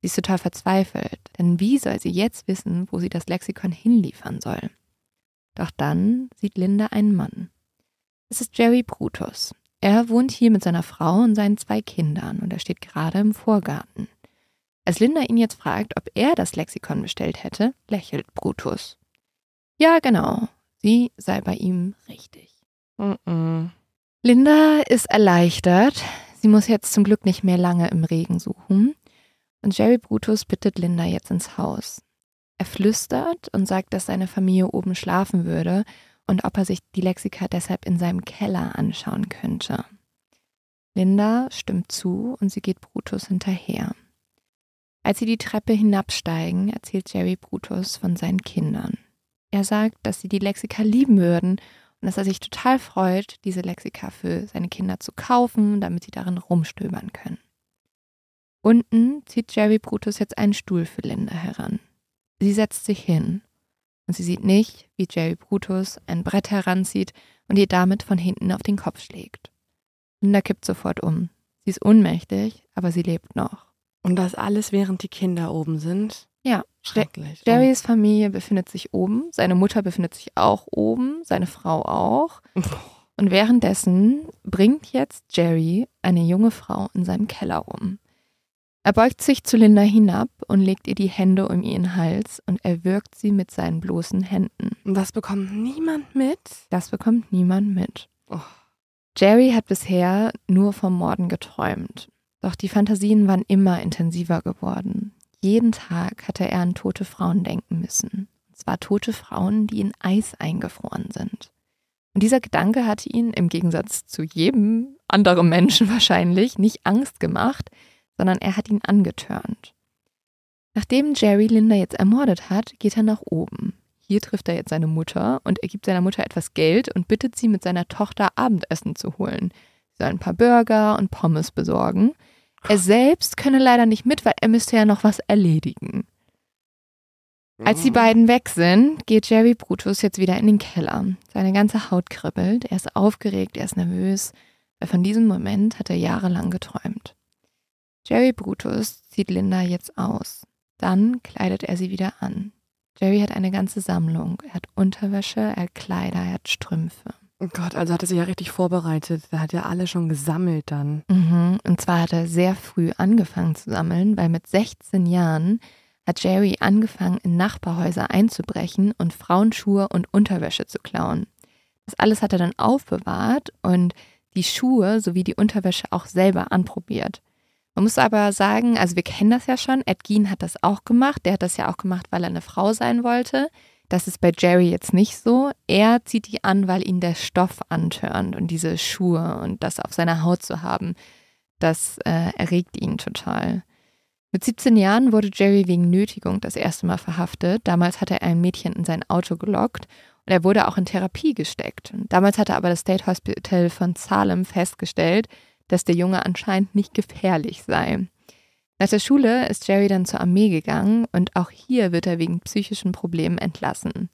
S2: Sie ist total verzweifelt, denn wie soll sie jetzt wissen, wo sie das Lexikon hinliefern soll? Doch dann sieht Linda einen Mann. Es ist Jerry Brutus. Er wohnt hier mit seiner Frau und seinen zwei Kindern und er steht gerade im Vorgarten. Als Linda ihn jetzt fragt, ob er das Lexikon bestellt hätte, lächelt Brutus. Ja, genau. Sie sei bei ihm richtig.
S1: Mhm.
S2: Linda ist erleichtert. Sie muss jetzt zum Glück nicht mehr lange im Regen suchen. Und Jerry Brutus bittet Linda jetzt ins Haus. Er flüstert und sagt, dass seine Familie oben schlafen würde und ob er sich die Lexika deshalb in seinem Keller anschauen könnte. Linda stimmt zu und sie geht Brutus hinterher. Als sie die Treppe hinabsteigen, erzählt Jerry Brutus von seinen Kindern. Er sagt, dass sie die Lexika lieben würden und dass er sich total freut, diese Lexika für seine Kinder zu kaufen, damit sie darin rumstöbern können. Unten zieht Jerry Brutus jetzt einen Stuhl für Linda heran. Sie setzt sich hin und sie sieht nicht, wie Jerry Brutus ein Brett heranzieht und ihr damit von hinten auf den Kopf schlägt. Linda kippt sofort um. Sie ist ohnmächtig, aber sie lebt noch.
S1: Und das alles, während die Kinder oben sind?
S2: Ja,
S1: Schrecklich.
S2: Jerrys Familie befindet sich oben, seine Mutter befindet sich auch oben, seine Frau auch. Und währenddessen bringt jetzt Jerry eine junge Frau in seinem Keller um. Er beugt sich zu Linda hinab und legt ihr die Hände um ihren Hals und erwürgt sie mit seinen bloßen Händen.
S1: Und das bekommt niemand mit?
S2: Das bekommt niemand mit.
S1: Oh.
S2: Jerry hat bisher nur vom Morden geträumt. Doch die Fantasien waren immer intensiver geworden. Jeden Tag hatte er an tote Frauen denken müssen. Und zwar tote Frauen, die in Eis eingefroren sind. Und dieser Gedanke hatte ihn im Gegensatz zu jedem anderen Menschen wahrscheinlich nicht Angst gemacht, sondern er hat ihn angetörnt. Nachdem Jerry Linda jetzt ermordet hat, geht er nach oben. Hier trifft er jetzt seine Mutter und er gibt seiner Mutter etwas Geld und bittet sie, mit seiner Tochter Abendessen zu holen. Sie soll ein paar Burger und Pommes besorgen. Er selbst könne leider nicht mit, weil er müsste ja noch was erledigen. Als die beiden weg sind, geht Jerry Brutus jetzt wieder in den Keller. Seine ganze Haut kribbelt, er ist aufgeregt, er ist nervös, weil von diesem Moment hat er jahrelang geträumt. Jerry Brutus zieht Linda jetzt aus. Dann kleidet er sie wieder an. Jerry hat eine ganze Sammlung. Er hat Unterwäsche, er hat Kleider, er hat Strümpfe.
S1: Oh Gott, also hat er sich ja richtig vorbereitet. Er hat ja alle schon gesammelt dann.
S2: Mhm. Und zwar hat er sehr früh angefangen zu sammeln, weil mit 16 Jahren hat Jerry angefangen, in Nachbarhäuser einzubrechen und Frauenschuhe und Unterwäsche zu klauen. Das alles hat er dann aufbewahrt und die Schuhe sowie die Unterwäsche auch selber anprobiert. Man muss aber sagen, also wir kennen das ja schon, Ed Gein hat das auch gemacht. Der hat das ja auch gemacht, weil er eine Frau sein wollte. Das ist bei Jerry jetzt nicht so. Er zieht die an, weil ihn der Stoff antörnt und diese Schuhe und das auf seiner Haut zu haben, das äh, erregt ihn total. Mit 17 Jahren wurde Jerry wegen Nötigung das erste Mal verhaftet. Damals hatte er ein Mädchen in sein Auto gelockt und er wurde auch in Therapie gesteckt. Damals hatte aber das State Hospital von Salem festgestellt, dass der Junge anscheinend nicht gefährlich sei. Nach der Schule ist Jerry dann zur Armee gegangen und auch hier wird er wegen psychischen Problemen entlassen.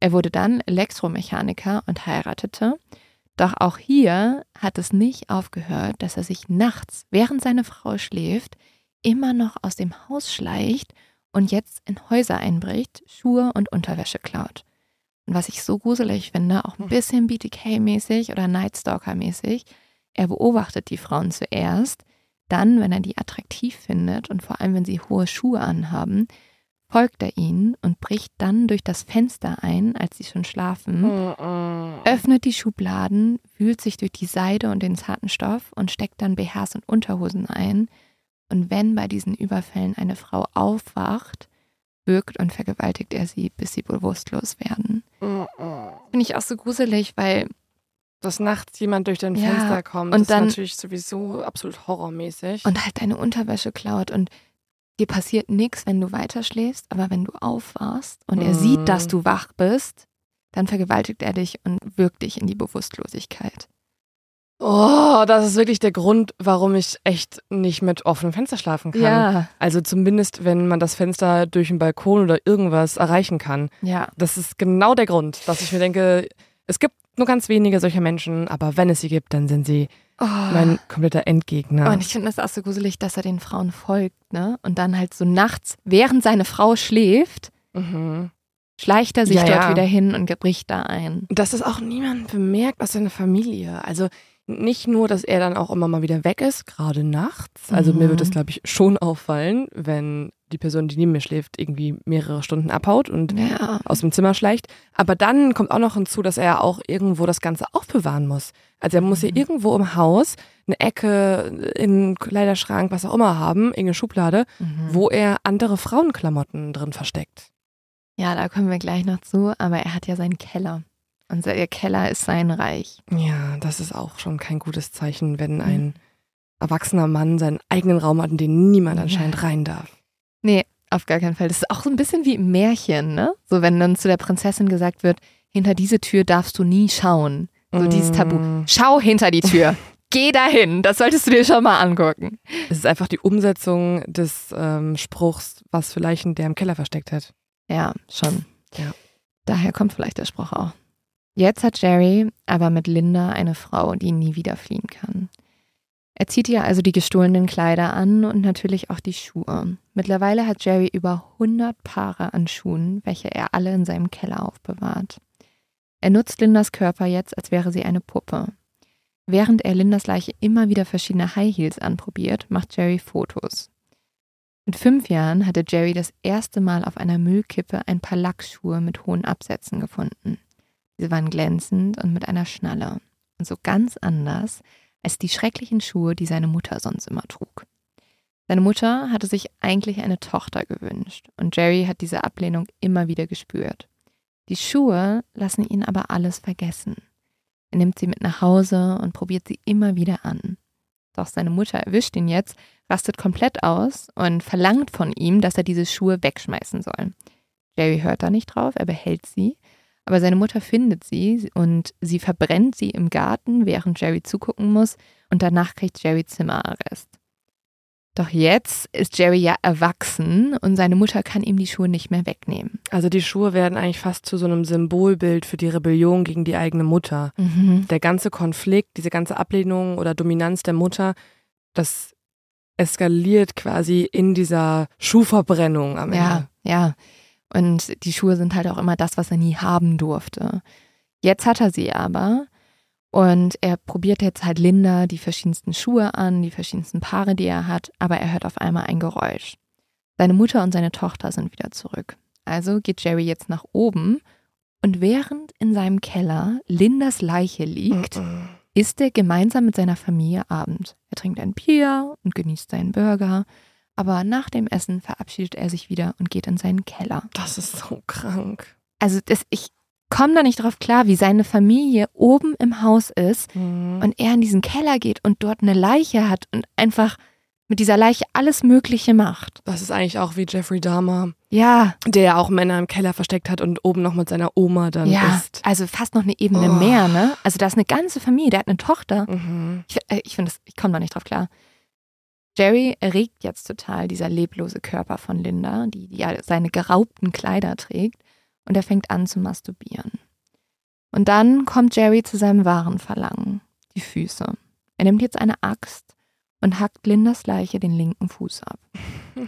S2: Er wurde dann Elektromechaniker und heiratete. Doch auch hier hat es nicht aufgehört, dass er sich nachts, während seine Frau schläft, immer noch aus dem Haus schleicht und jetzt in Häuser einbricht, Schuhe und Unterwäsche klaut. Und was ich so gruselig finde, auch ein hm. bisschen BTK-mäßig oder Nightstalker-mäßig, er beobachtet die Frauen zuerst, dann, wenn er die attraktiv findet und vor allem, wenn sie hohe Schuhe anhaben, folgt er ihnen und bricht dann durch das Fenster ein, als sie schon schlafen, öffnet die Schubladen, wühlt sich durch die Seide und den zarten Stoff und steckt dann BHs und Unterhosen ein. Und wenn bei diesen Überfällen eine Frau aufwacht, wirkt und vergewaltigt er sie, bis sie bewusstlos werden. Finde ich auch so gruselig, weil
S1: dass nachts jemand durch dein ja, Fenster kommt,
S2: und dann,
S1: ist natürlich sowieso absolut horrormäßig.
S2: Und halt deine Unterwäsche klaut und dir passiert nichts, wenn du weiterschläfst, aber wenn du aufwachst und er sieht, dass mhm. du wach bist, dann vergewaltigt er dich und wirkt dich in die Bewusstlosigkeit.
S1: Oh, das ist wirklich der Grund, warum ich echt nicht mit offenem Fenster schlafen kann.
S2: Ja.
S1: Also zumindest, wenn man das Fenster durch einen Balkon oder irgendwas erreichen kann.
S2: Ja.
S1: Das ist genau der Grund, dass ich mir denke, es gibt nur ganz wenige solcher Menschen, aber wenn es sie gibt, dann sind sie oh. mein kompletter Endgegner.
S2: Und ich finde das auch so gruselig, dass er den Frauen folgt, ne? Und dann halt so nachts, während seine Frau schläft, mhm. schleicht er sich ja, dort ja. wieder hin und bricht da ein.
S1: Dass es auch niemand bemerkt aus seiner Familie. Also nicht nur, dass er dann auch immer mal wieder weg ist, gerade nachts. Also mhm. mir wird es, glaube ich, schon auffallen, wenn die Person, die neben mir schläft, irgendwie mehrere Stunden abhaut und ja. aus dem Zimmer schleicht. Aber dann kommt auch noch hinzu, dass er auch irgendwo das Ganze aufbewahren muss. Also er muss ja mhm. irgendwo im Haus eine Ecke, in Kleiderschrank, was auch immer haben, irgendeine Schublade, mhm. wo er andere Frauenklamotten drin versteckt.
S2: Ja, da kommen wir gleich noch zu, aber er hat ja seinen Keller. Und ihr Keller ist sein Reich.
S1: Ja, das ist auch schon kein gutes Zeichen, wenn mhm. ein erwachsener Mann seinen eigenen Raum hat, in den niemand anscheinend rein darf.
S2: Nee, auf gar keinen Fall. Das ist auch so ein bisschen wie im Märchen, ne? So, wenn dann zu der Prinzessin gesagt wird, hinter diese Tür darfst du nie schauen. So mm. dieses Tabu. Schau hinter die Tür. Geh dahin. Das solltest du dir schon mal angucken.
S1: Es ist einfach die Umsetzung des ähm, Spruchs, was Leichen der im Keller versteckt hat.
S2: Ja, schon.
S1: Ja.
S2: Daher kommt vielleicht der Spruch auch. Jetzt hat Jerry aber mit Linda eine Frau, die nie wieder fliehen kann. Er zieht ihr also die gestohlenen Kleider an und natürlich auch die Schuhe. Mittlerweile hat Jerry über 100 Paare an Schuhen, welche er alle in seinem Keller aufbewahrt. Er nutzt Lindas Körper jetzt, als wäre sie eine Puppe. Während er Lindas Leiche immer wieder verschiedene High Heels anprobiert, macht Jerry Fotos. Mit fünf Jahren hatte Jerry das erste Mal auf einer Müllkippe ein paar Lackschuhe mit hohen Absätzen gefunden. Diese waren glänzend und mit einer Schnalle und so ganz anders als die schrecklichen Schuhe, die seine Mutter sonst immer trug. Seine Mutter hatte sich eigentlich eine Tochter gewünscht und Jerry hat diese Ablehnung immer wieder gespürt. Die Schuhe lassen ihn aber alles vergessen. Er nimmt sie mit nach Hause und probiert sie immer wieder an. Doch seine Mutter erwischt ihn jetzt, rastet komplett aus und verlangt von ihm, dass er diese Schuhe wegschmeißen soll. Jerry hört da nicht drauf, er behält sie, aber seine Mutter findet sie und sie verbrennt sie im Garten, während Jerry zugucken muss und danach kriegt Jerry Zimmerarrest. Doch jetzt ist Jerry ja erwachsen und seine Mutter kann ihm die Schuhe nicht mehr wegnehmen.
S1: Also die Schuhe werden eigentlich fast zu so einem Symbolbild für die Rebellion gegen die eigene Mutter.
S2: Mhm.
S1: Der ganze Konflikt, diese ganze Ablehnung oder Dominanz der Mutter, das eskaliert quasi in dieser Schuhverbrennung am Ende.
S2: Ja, ja. Und die Schuhe sind halt auch immer das, was er nie haben durfte. Jetzt hat er sie aber und er probiert jetzt halt Linda die verschiedensten Schuhe an, die verschiedensten Paare, die er hat, aber er hört auf einmal ein Geräusch. Seine Mutter und seine Tochter sind wieder zurück. Also geht Jerry jetzt nach oben und während in seinem Keller Lindas Leiche liegt,
S1: Mhm.
S2: isst er gemeinsam mit seiner Familie Abend. Er trinkt ein Bier und genießt seinen Burger, aber nach dem Essen verabschiedet er sich wieder und geht in seinen Keller.
S1: Das ist so krank.
S2: Also das, ich komme da nicht drauf klar, wie seine Familie oben im Haus ist
S1: Mhm.
S2: und er in diesen Keller geht und dort eine Leiche hat und einfach mit dieser Leiche alles Mögliche macht.
S1: Das ist eigentlich auch wie Jeffrey Dahmer,
S2: Ja,
S1: der ja auch Männer im Keller versteckt hat und oben noch mit seiner Oma dann
S2: ja,
S1: ist.
S2: also fast noch eine Ebene
S1: Oh.
S2: mehr, ne? Also da ist eine ganze Familie, der hat eine Tochter.
S1: Mhm.
S2: Ich, äh, ich finde das, ich komme da nicht drauf klar. Jerry erregt jetzt total dieser leblose Körper von Linda, die, die ja seine geraubten Kleider trägt, und er fängt an zu masturbieren. Und dann kommt Jerry zu seinem wahren Verlangen, die Füße. Er nimmt jetzt eine Axt und hackt Lindas Leiche den linken Fuß ab.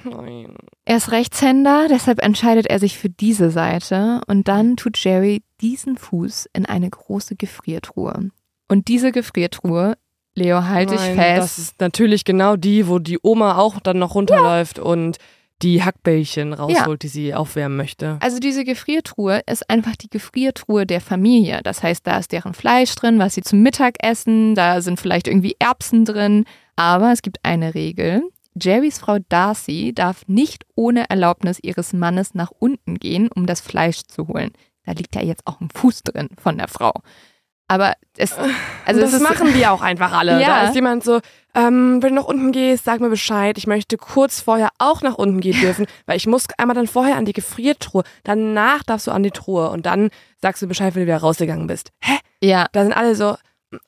S1: Nein.
S2: Er ist Rechtshänder, deshalb entscheidet er sich für diese Seite und dann tut Jerry diesen Fuß in eine große Gefriertruhe. Und diese Gefriertruhe, Leo, halte ich
S1: Nein,
S2: fest.
S1: Das ist natürlich genau die, wo die Oma auch dann noch runterläuft und die Hackbällchen rausholt, die sie aufwärmen möchte.
S2: Also diese Gefriertruhe ist einfach die Gefriertruhe der Familie. Das heißt, da ist deren Fleisch drin, was sie zum Mittag essen, da sind vielleicht irgendwie Erbsen drin. Aber es gibt eine Regel. Jerrys Frau Darcy darf nicht ohne Erlaubnis ihres Mannes nach unten gehen, um das Fleisch zu holen. Da liegt ja jetzt auch ein Fuß drin von der Frau. Aber es,
S1: also
S2: es
S1: das
S2: ist,
S1: machen die auch einfach alle.
S2: Ja.
S1: Da ist jemand so, ähm, wenn du nach unten gehst, sag mir Bescheid. Ich möchte kurz vorher auch nach unten gehen dürfen, weil ich muss einmal dann vorher an die Gefriertruhe. Danach darfst du an die Truhe und dann sagst du Bescheid, wenn du wieder rausgegangen bist. Hä?
S2: ja,
S1: Da sind alle so,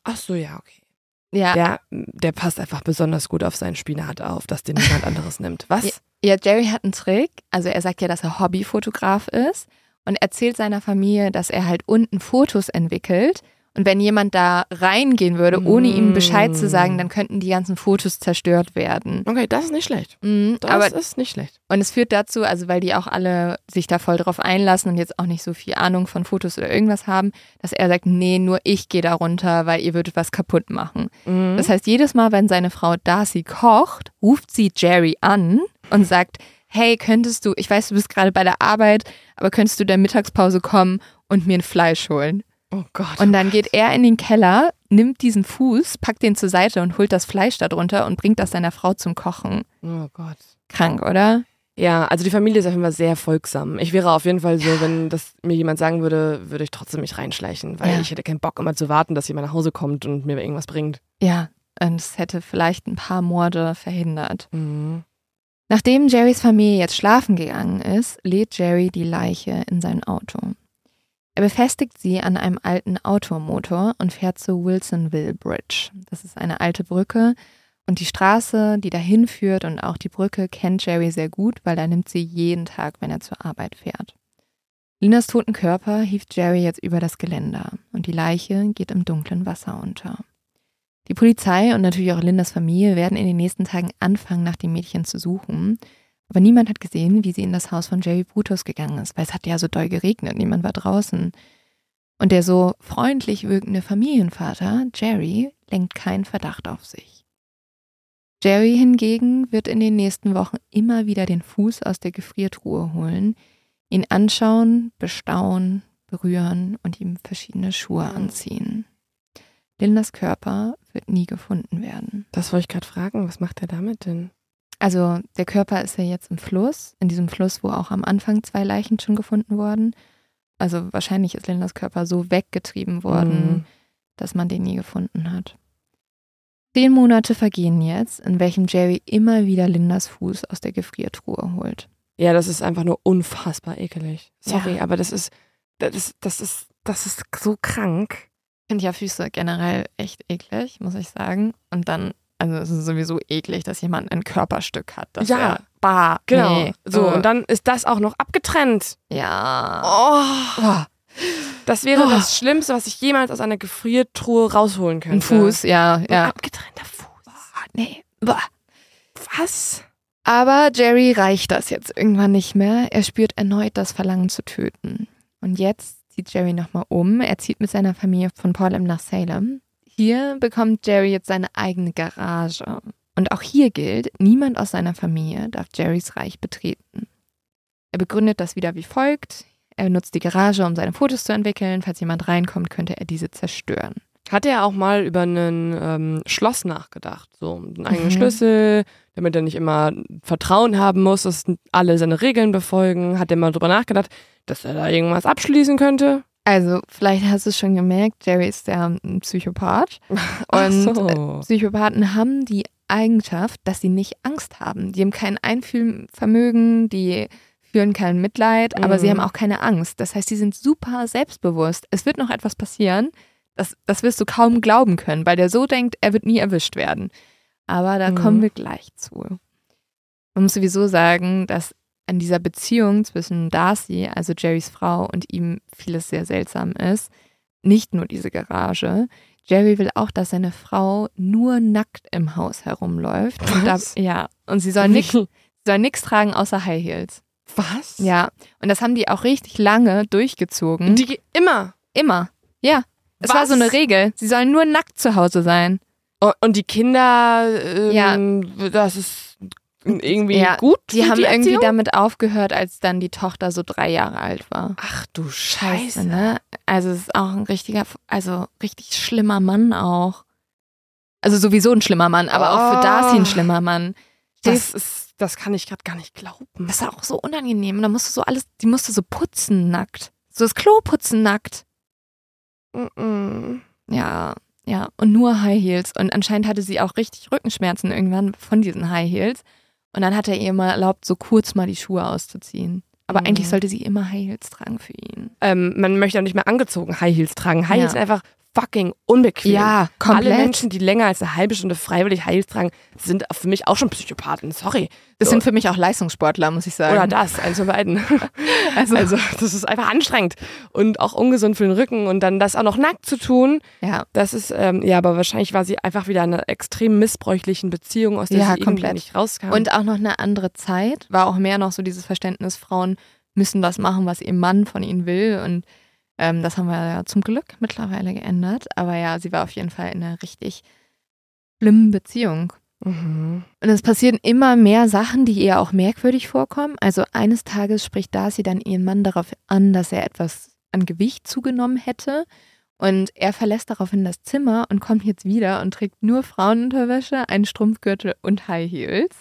S1: ach so, ja, okay.
S2: ja.
S1: Der, der passt einfach besonders gut auf seinen Spinat auf, dass den niemand anderes nimmt. Was?
S2: Ja, Jerry hat einen Trick. Also er sagt ja, dass er Hobbyfotograf ist und erzählt seiner Familie, dass er halt unten Fotos entwickelt. Und wenn jemand da reingehen würde, ohne ihm Bescheid zu sagen, dann könnten die ganzen Fotos zerstört werden.
S1: Okay, das ist nicht schlecht.
S2: Mhm,
S1: Das
S2: aber
S1: ist nicht schlecht.
S2: und es führt dazu, also weil die auch alle sich da voll drauf einlassen und jetzt auch nicht so viel Ahnung von Fotos oder irgendwas haben, dass er sagt, nee, nur ich gehe da runter, weil ihr würdet was kaputt machen.
S1: Mhm.
S2: Das heißt, jedes Mal, wenn seine Frau Darcy kocht, ruft sie Jerry an und sagt, hey, könntest du, ich weiß, du bist gerade bei der Arbeit, aber könntest du der Mittagspause kommen und mir ein Fleisch holen?
S1: Oh Gott.
S2: Und dann geht er in den Keller, nimmt diesen Fuß, packt den zur Seite und holt das Fleisch darunter und bringt das seiner Frau zum Kochen.
S1: oh Gott.
S2: Krank, oder?
S1: Ja, also die Familie ist auf jeden Fall sehr folgsam. Ich wäre auf jeden Fall so, wenn das mir jemand sagen würde, würde ich trotzdem mich reinschleichen, weil
S2: Ja.
S1: ich hätte keinen Bock immer zu warten, dass jemand nach Hause kommt und mir irgendwas bringt.
S2: Ja, und es hätte vielleicht ein paar Morde verhindert.
S1: Mhm.
S2: Nachdem Jerrys Familie jetzt schlafen gegangen ist, lädt Jerry die Leiche in sein Auto. Er befestigt sie an einem alten Automotor und fährt zur Wilsonville Bridge. Das ist eine alte Brücke und die Straße, die dahin führt und auch die Brücke kennt Jerry sehr gut, weil er nimmt sie jeden Tag, wenn er zur Arbeit fährt. Linas toten Körper hieft Jerry jetzt über das Geländer und die Leiche geht im dunklen Wasser unter. Die Polizei und natürlich auch Lindas Familie werden in den nächsten Tagen anfangen, nach dem Mädchen zu suchen. Aber niemand hat gesehen, wie sie in das Haus von Jerry Brutus gegangen ist, weil es hat ja so doll geregnet, niemand war draußen. Und der so freundlich wirkende Familienvater, Jerry, lenkt keinen Verdacht auf sich. Jerry hingegen wird in den nächsten Wochen immer wieder den Fuß aus der Gefriertruhe holen, ihn anschauen, bestaunen, berühren und ihm verschiedene Schuhe anziehen. Lindas Körper wird nie gefunden werden.
S1: Das wollte ich gerade fragen. Was macht er damit denn?
S2: Also der Körper ist ja jetzt im Fluss, in diesem Fluss, wo auch am Anfang zwei Leichen schon gefunden wurden. Also wahrscheinlich ist Lindas Körper so weggetrieben worden,
S1: Mhm.
S2: dass man den nie gefunden hat. Zehn Monate vergehen jetzt, in welchen Jerry immer wieder Lindas Fuß aus der Gefriertruhe holt.
S1: Ja, das ist einfach nur unfassbar ekelig. Sorry,
S2: Ja.
S1: aber das ist, das ist, das ist, das ist so krank.
S2: Ich finde ja Füße generell echt eklig, muss ich sagen. Und dann, also es ist sowieso eklig, dass jemand ein Körperstück hat. Das
S1: Ja.
S2: bah,
S1: Genau.
S2: Nee.
S1: So, und dann ist das auch noch abgetrennt.
S2: Ja.
S1: Oh,
S2: Oh,
S1: das wäre
S2: Oh.
S1: das Schlimmste, was ich jemals aus einer Gefriertruhe rausholen könnte.
S2: ein Fuß, ja,
S1: Ein
S2: ja.
S1: abgetrennter Fuß.
S2: Nee. Bah.
S1: Was?
S2: Aber Jerry reicht das jetzt irgendwann nicht mehr. Er spürt erneut das Verlangen zu töten. Und jetzt zieht Jerry nochmal um. Er zieht mit seiner Familie von Portland nach Salem. Hier bekommt Jerry jetzt seine eigene Garage. Und auch hier gilt, niemand aus seiner Familie darf Jerrys Reich betreten. Er begründet das wieder wie folgt. Er nutzt die Garage, um seine Fotos zu entwickeln. Falls jemand reinkommt, könnte er diese zerstören.
S1: Hat er auch mal über ein ähm, Schloss nachgedacht? So, einen eigenen
S2: Mhm.
S1: Schlüssel, damit er nicht immer Vertrauen haben muss, dass alle seine Regeln befolgen. Hat er mal drüber nachgedacht, dass er da irgendwas abschließen könnte?
S2: Also, vielleicht hast du es schon gemerkt, Jerry ist ja ein Psychopath.
S1: Ach
S2: Und
S1: so.
S2: Psychopathen haben die Eigenschaft, dass sie nicht Angst haben. Die haben kein Einfühlvermögen, die fühlen kein Mitleid, aber
S1: Mhm.
S2: sie haben auch keine Angst. Das heißt, sie sind super selbstbewusst. Es wird noch etwas passieren, das, das wirst du kaum glauben können, weil der so denkt, er wird nie erwischt werden. Aber da
S1: Mhm.
S2: kommen wir gleich zu. Man muss sowieso sagen, dass an dieser Beziehung zwischen Darcy, also Jerrys Frau, und ihm vieles sehr seltsam ist. Nicht nur diese Garage. Jerry will auch, dass seine Frau nur nackt im Haus herumläuft. Und da, ja, und sie soll nichts soll nix tragen außer High Heels.
S1: Was?
S2: Ja, und das haben die auch richtig lange durchgezogen.
S1: Die immer.
S2: Immer. Ja. Es war so eine Regel. Sie sollen nur nackt zu Hause sein.
S1: Und- Und die Kinder, ähm,
S2: Ja.
S1: das ist irgendwie
S2: Ja,
S1: gut.
S2: Die haben irgendwie
S1: Erziehung?
S2: damit aufgehört, als dann die Tochter so drei Jahre alt war.
S1: Ach du Scheiße.
S2: ne? Also es ist auch ein richtiger, also richtig schlimmer Mann auch. Also sowieso ein schlimmer Mann, aber auch für
S1: Oh.
S2: Darcy ein schlimmer Mann.
S1: Das ist, das kann ich gerade gar nicht glauben.
S2: Das ist auch so unangenehm. Da musst du so alles, die musste so putzen nackt. So das Klo putzen nackt.
S1: Mm-mm.
S2: Ja, ja. Und nur High Heels. Und anscheinend hatte sie auch richtig Rückenschmerzen irgendwann von diesen High Heels. Und dann hat er ihr mal erlaubt, so kurz mal die Schuhe auszuziehen. Aber
S1: Mhm.
S2: eigentlich sollte sie immer High Heels tragen für ihn.
S1: Ähm, man möchte auch nicht mehr angezogen High Heels tragen. High
S2: Ja.
S1: Heels sind einfach fucking unbequem.
S2: Ja, komplett.
S1: Alle Menschen, die länger als eine halbe Stunde freiwillig Heels tragen, sind für mich auch schon Psychopathen. Sorry.
S2: Das
S1: So.
S2: sind für mich auch Leistungssportler, muss ich sagen.
S1: Oder das, eins von beiden.
S2: Also,
S1: Also, das ist einfach anstrengend und auch ungesund für den Rücken. Und dann das auch noch nackt zu tun,
S2: ja.
S1: das ist, ähm, ja, aber wahrscheinlich war sie einfach wieder in einer extrem missbräuchlichen Beziehung, aus der
S2: Ja,
S1: sie irgendwie
S2: komplett.
S1: nicht rauskam.
S2: Und auch noch eine andere Zeit. War auch mehr noch so dieses Verständnis, Frauen müssen das machen, was ihr Mann von ihnen will. Und ähm, das haben wir ja zum Glück mittlerweile geändert. Aber ja, sie war auf jeden Fall in einer richtig schlimmen Beziehung.
S1: mhm.
S2: Und es passieren immer mehr Sachen, die ihr auch merkwürdig vorkommen. Also eines Tages spricht Darcy dann ihren Mann darauf an, dass er etwas an Gewicht zugenommen hätte. Und er verlässt daraufhin das Zimmer und kommt jetzt wieder und trägt nur Frauenunterwäsche, einen Strumpfgürtel und High Heels.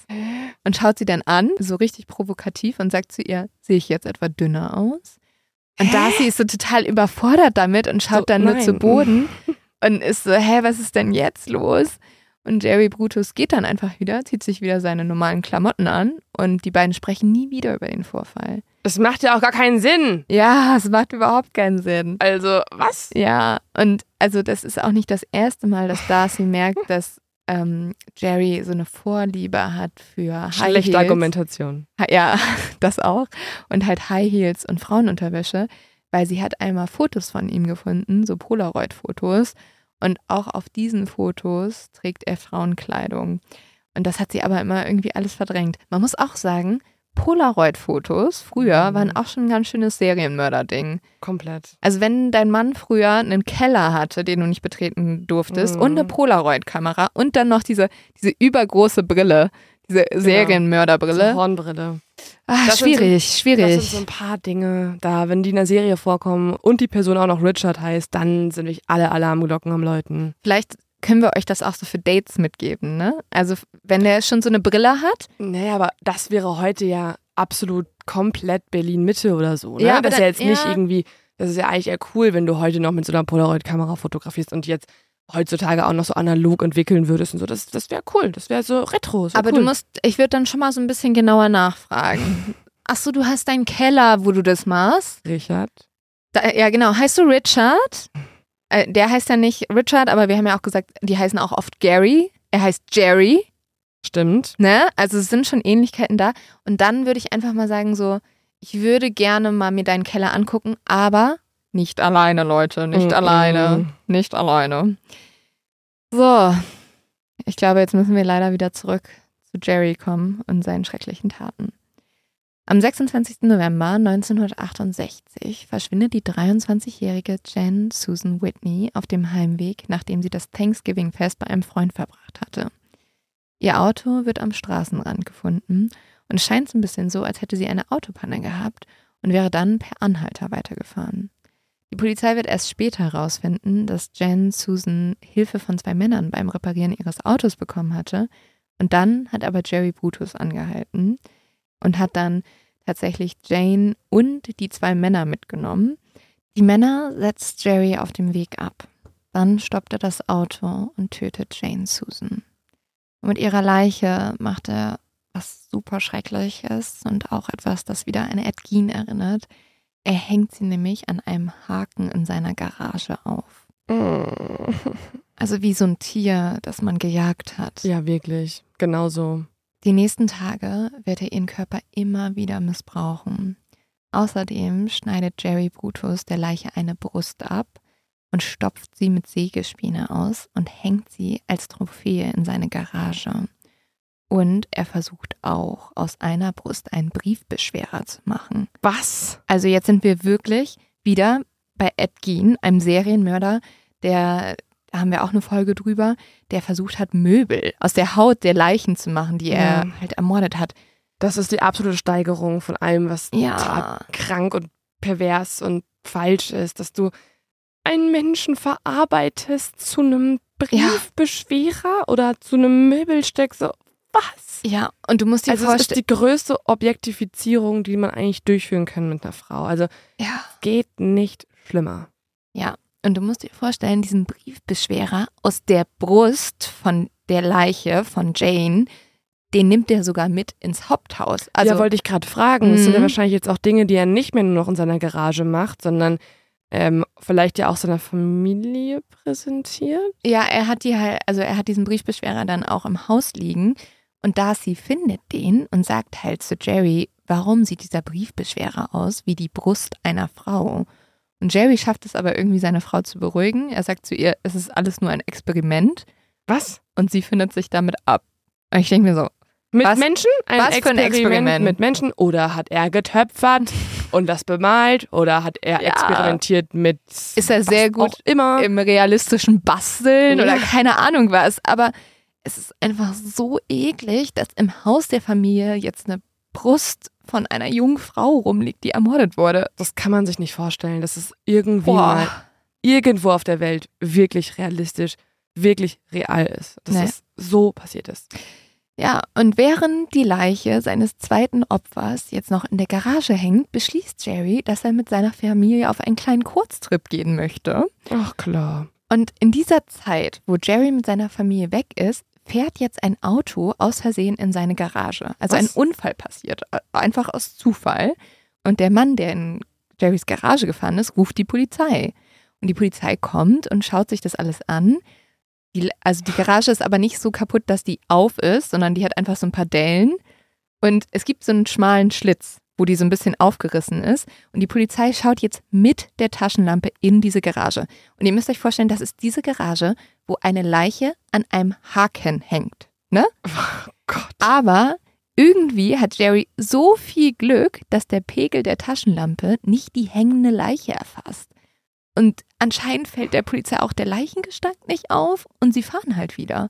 S2: Und schaut sie dann an, so richtig provokativ und sagt zu ihr, sehe ich jetzt etwa dünner aus? Und
S1: Hä?
S2: Darcy ist so total überfordert damit und schaut
S1: So,
S2: dann nur
S1: nein.
S2: zu Boden und ist so, hä, was ist denn jetzt los? Und Jerry Brutus geht dann einfach wieder, zieht sich wieder seine normalen Klamotten an und die beiden sprechen nie wieder über den Vorfall.
S1: Das macht ja auch gar keinen Sinn.
S2: Ja, es macht überhaupt keinen Sinn.
S1: Also, was?
S2: Ja, und also das ist auch nicht das erste Mal, dass Darcy merkt, dass ähm, Jerry so eine Vorliebe hat für High
S1: Schlechte
S2: Heels.
S1: Argumentation.
S2: Ha- Ja, das auch. Und halt High Heels und Frauenunterwäsche, weil sie hat einmal Fotos von ihm gefunden, so Polaroid-Fotos. Und auch auf diesen Fotos trägt er Frauenkleidung. Und das hat sie aber immer irgendwie alles verdrängt. Man muss auch sagen, Polaroid-Fotos früher
S1: Mhm.
S2: waren auch schon ein ganz schönes Serienmörder-Ding.
S1: Komplett.
S2: Also wenn dein Mann früher einen Keller hatte, den du nicht betreten durftest
S1: Mhm.
S2: und eine Polaroid-Kamera und dann noch diese, diese übergroße Brille, diese Serienmörderbrille.
S1: So Hornbrille.
S2: Ah,
S1: Das sind so-
S2: schwierig,
S1: Das
S2: schwierig.
S1: sind so ein paar Dinge, da, wenn die in der Serie vorkommen und die Person auch noch Richard heißt, dann sind wirklich alle Alarmglocken am Läuten.
S2: Vielleicht können wir euch das auch so für Dates mitgeben, ne? Also wenn der schon so eine Brille hat,
S1: Naja, aber das wäre heute ja absolut komplett Berlin-Mitte oder so. Ne?
S2: Ja, aber
S1: das ist ja jetzt nicht
S2: ja.
S1: irgendwie, das ist ja eigentlich eher cool, wenn du heute noch mit so einer Polaroid-Kamera fotografierst und jetzt heutzutage auch noch so analog entwickeln würdest und so. Das, das wäre cool. Das wäre so retro. So
S2: aber
S1: cool.
S2: du musst, ich würde dann schon mal so ein bisschen genauer nachfragen. Ach so, du hast deinen Keller, wo du das machst?
S1: Richard.
S2: Da, ja, genau. Heißt du Richard? Äh, der heißt ja nicht Richard, aber wir haben ja auch gesagt, die heißen auch oft Gary. Er heißt Jerry,
S1: Stimmt.
S2: ne? Also es sind schon Ähnlichkeiten da. Und dann würde ich einfach mal sagen so, ich würde gerne mal mir deinen Keller angucken, aber nicht alleine, Leute, nicht
S1: Mm-mm.
S2: alleine, nicht alleine. So, ich glaube, jetzt müssen wir leider wieder zurück zu Jerry kommen und seinen schrecklichen Taten. Am 26. November 1968 verschwindet die 23-jährige Jen Susan Whitney auf dem Heimweg, nachdem sie das Thanksgiving-Fest bei einem Freund verbracht hatte. Ihr Auto wird am Straßenrand gefunden und scheint ein bisschen so, als hätte sie eine Autopanne gehabt und wäre dann per Anhalter weitergefahren. Die Polizei wird erst später herausfinden, dass Jen Susan Hilfe von zwei Männern beim Reparieren ihres Autos bekommen hatte. Und dann hat aber Jerry Brutus angehalten und hat dann tatsächlich Jane und die zwei Männer mitgenommen. Die Männer setzt Jerry auf dem Weg ab. Dann stoppt er das Auto und tötet Jane Susan. Und mit ihrer Leiche macht er was super Schreckliches und auch etwas, das wieder an Ed Gein erinnert. Er hängt sie nämlich an einem Haken in seiner Garage auf. Also wie so ein Tier, das man gejagt hat.
S1: Ja, wirklich. Genau so.
S2: Die nächsten Tage wird er ihren Körper immer wieder missbrauchen. Außerdem schneidet Jerry Brutus der Leiche eine Brust ab und stopft sie mit Sägespäne aus und hängt sie als Trophäe in seine Garage. Und er versucht auch, aus einer Brust einen Briefbeschwerer zu machen.
S1: Was?
S2: Also jetzt sind wir wirklich wieder bei Ed Gein, einem Serienmörder, der, da haben wir auch eine Folge drüber, der versucht hat, Möbel aus der Haut der Leichen zu machen, die er
S1: Ja.
S2: halt ermordet hat.
S1: Das ist die absolute Steigerung von allem, was
S2: Ja.
S1: total krank und pervers und falsch ist, dass du einen Menschen verarbeitest zu einem Briefbeschwerer oder zu einem Möbelstück. So, was?
S2: Ja, und du musst dir
S1: Also es ist
S2: vorstellen.
S1: die größte Objektifizierung, die man eigentlich durchführen kann mit einer Frau. Also
S2: Ja.
S1: geht nicht schlimmer.
S2: Und du musst dir vorstellen, diesen Briefbeschwerer aus der Brust von der Leiche von Jane, den nimmt er sogar mit ins Haupthaus. Also
S1: ja, wollte ich gerade fragen. Das sind ja
S2: Mhm.
S1: wahrscheinlich jetzt auch Dinge, die er nicht mehr nur noch in seiner Garage macht, sondern ähm, vielleicht ja auch seiner Familie präsentiert.
S2: Ja, er hat die halt, also er hat diesen Briefbeschwerer dann auch im Haus liegen und Darcy findet den und sagt halt zu Jerry, warum sieht dieser Briefbeschwerer aus wie die Brust einer Frau? Und Jerry schafft es aber irgendwie, seine Frau zu beruhigen. Er sagt zu ihr, es ist alles nur ein Experiment
S1: Was?
S2: und sie findet sich damit ab. Und ich denke mir so,
S1: Mit
S2: Was-
S1: Menschen? Ein
S2: was für ein Experiment?
S1: mit Menschen? Oder hat er getöpfert und das bemalt? Oder hat er
S2: Ja.
S1: experimentiert mit
S2: Ist er sehr gut
S1: immer?
S2: im realistischen Basteln
S1: Ja.
S2: oder keine Ahnung was. Aber es ist einfach so eklig, dass im Haus der Familie jetzt eine Brust von einer jungen Frau rumliegt, die ermordet wurde.
S1: Das kann man sich nicht vorstellen, dass es irgendwie
S2: Boah.
S1: mal irgendwo auf der Welt wirklich realistisch, wirklich real ist. Dass
S2: Nee.
S1: das so passiert ist.
S2: Ja, und während die Leiche seines zweiten Opfers jetzt noch in der Garage hängt, beschließt Jerry, dass er mit seiner Familie auf einen kleinen Kurztrip gehen möchte.
S1: Ach klar.
S2: Und in dieser Zeit, wo Jerry mit seiner Familie weg ist, fährt jetzt ein Auto aus Versehen in seine Garage. Also ein
S1: Was?
S2: Unfall passiert, einfach aus Zufall. Und der Mann, der in Jerrys Garage gefahren ist, ruft die Polizei. Und die Polizei kommt und schaut sich das alles an. Die, also die Garage ist aber nicht so kaputt, dass die auf ist, sondern die hat einfach so ein paar Dellen. Und es gibt so einen schmalen Schlitz, wo die so ein bisschen aufgerissen ist. Und die Polizei schaut jetzt mit der Taschenlampe in diese Garage. Und ihr müsst euch vorstellen, das ist diese Garage, wo eine Leiche an einem Haken hängt. Ne?
S1: Gott.
S2: Aber irgendwie hat Jerry so viel Glück, dass der Pegel der Taschenlampe nicht die hängende Leiche erfasst. Und anscheinend fällt der Polizei auch der Leichengestank nicht auf und sie fahren halt wieder.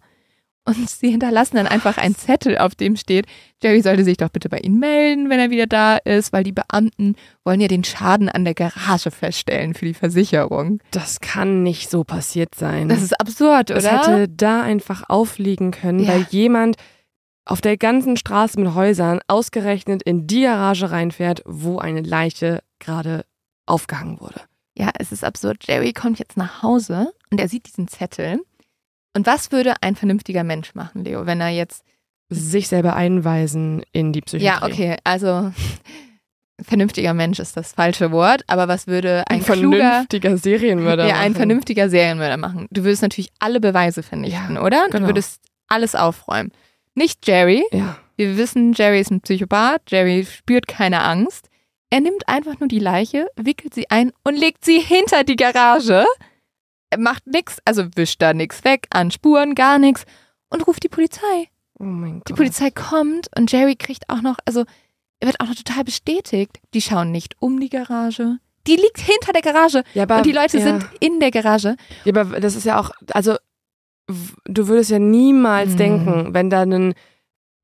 S2: Und sie hinterlassen dann einfach einen Zettel, auf dem steht, Jerry sollte sich doch bitte bei Ihnen melden, wenn er wieder da ist, weil die Beamten wollen ja den Schaden an der Garage feststellen für die Versicherung.
S1: Das kann nicht so passiert sein.
S2: Das ist absurd, oder?
S1: Das hätte da einfach aufliegen können,
S2: Ja.
S1: weil jemand auf der ganzen Straße mit Häusern ausgerechnet in die Garage reinfährt, wo eine Leiche gerade aufgehangen wurde.
S2: Ja, es ist absurd. Jerry kommt jetzt nach Hause und er sieht diesen Zettel. Und was würde ein vernünftiger Mensch machen, Leo, wenn er jetzt.
S1: Sich selber einweisen in die Psychiatrie.
S2: Ja, okay, also vernünftiger Mensch ist das falsche Wort, aber was würde ein,
S1: Ein
S2: kluger.
S1: vernünftiger Serienmörder.
S2: Ja, ein
S1: machen.
S2: vernünftiger Serienmörder machen. Du würdest natürlich alle Beweise vernichten,
S1: Ja,
S2: oder?
S1: genau.
S2: Du würdest alles aufräumen. Nicht Jerry.
S1: Ja.
S2: Wir wissen, Jerry ist ein Psychopath. Jerry spürt keine Angst. Er nimmt einfach nur die Leiche, wickelt sie ein und legt sie hinter die Garage. Er macht nichts, also wischt da nichts weg, an Spuren, gar nichts und ruft die Polizei.
S1: Oh mein Gott.
S2: Die Polizei kommt und Jerry kriegt auch noch, also er wird auch noch total bestätigt. Die schauen nicht um die Garage. Die liegt hinter der Garage
S1: Ja, aber,
S2: und die Leute
S1: ja.
S2: sind in der Garage.
S1: Ja, aber das ist ja auch, also du würdest ja niemals
S2: Hm.
S1: denken, wenn da ein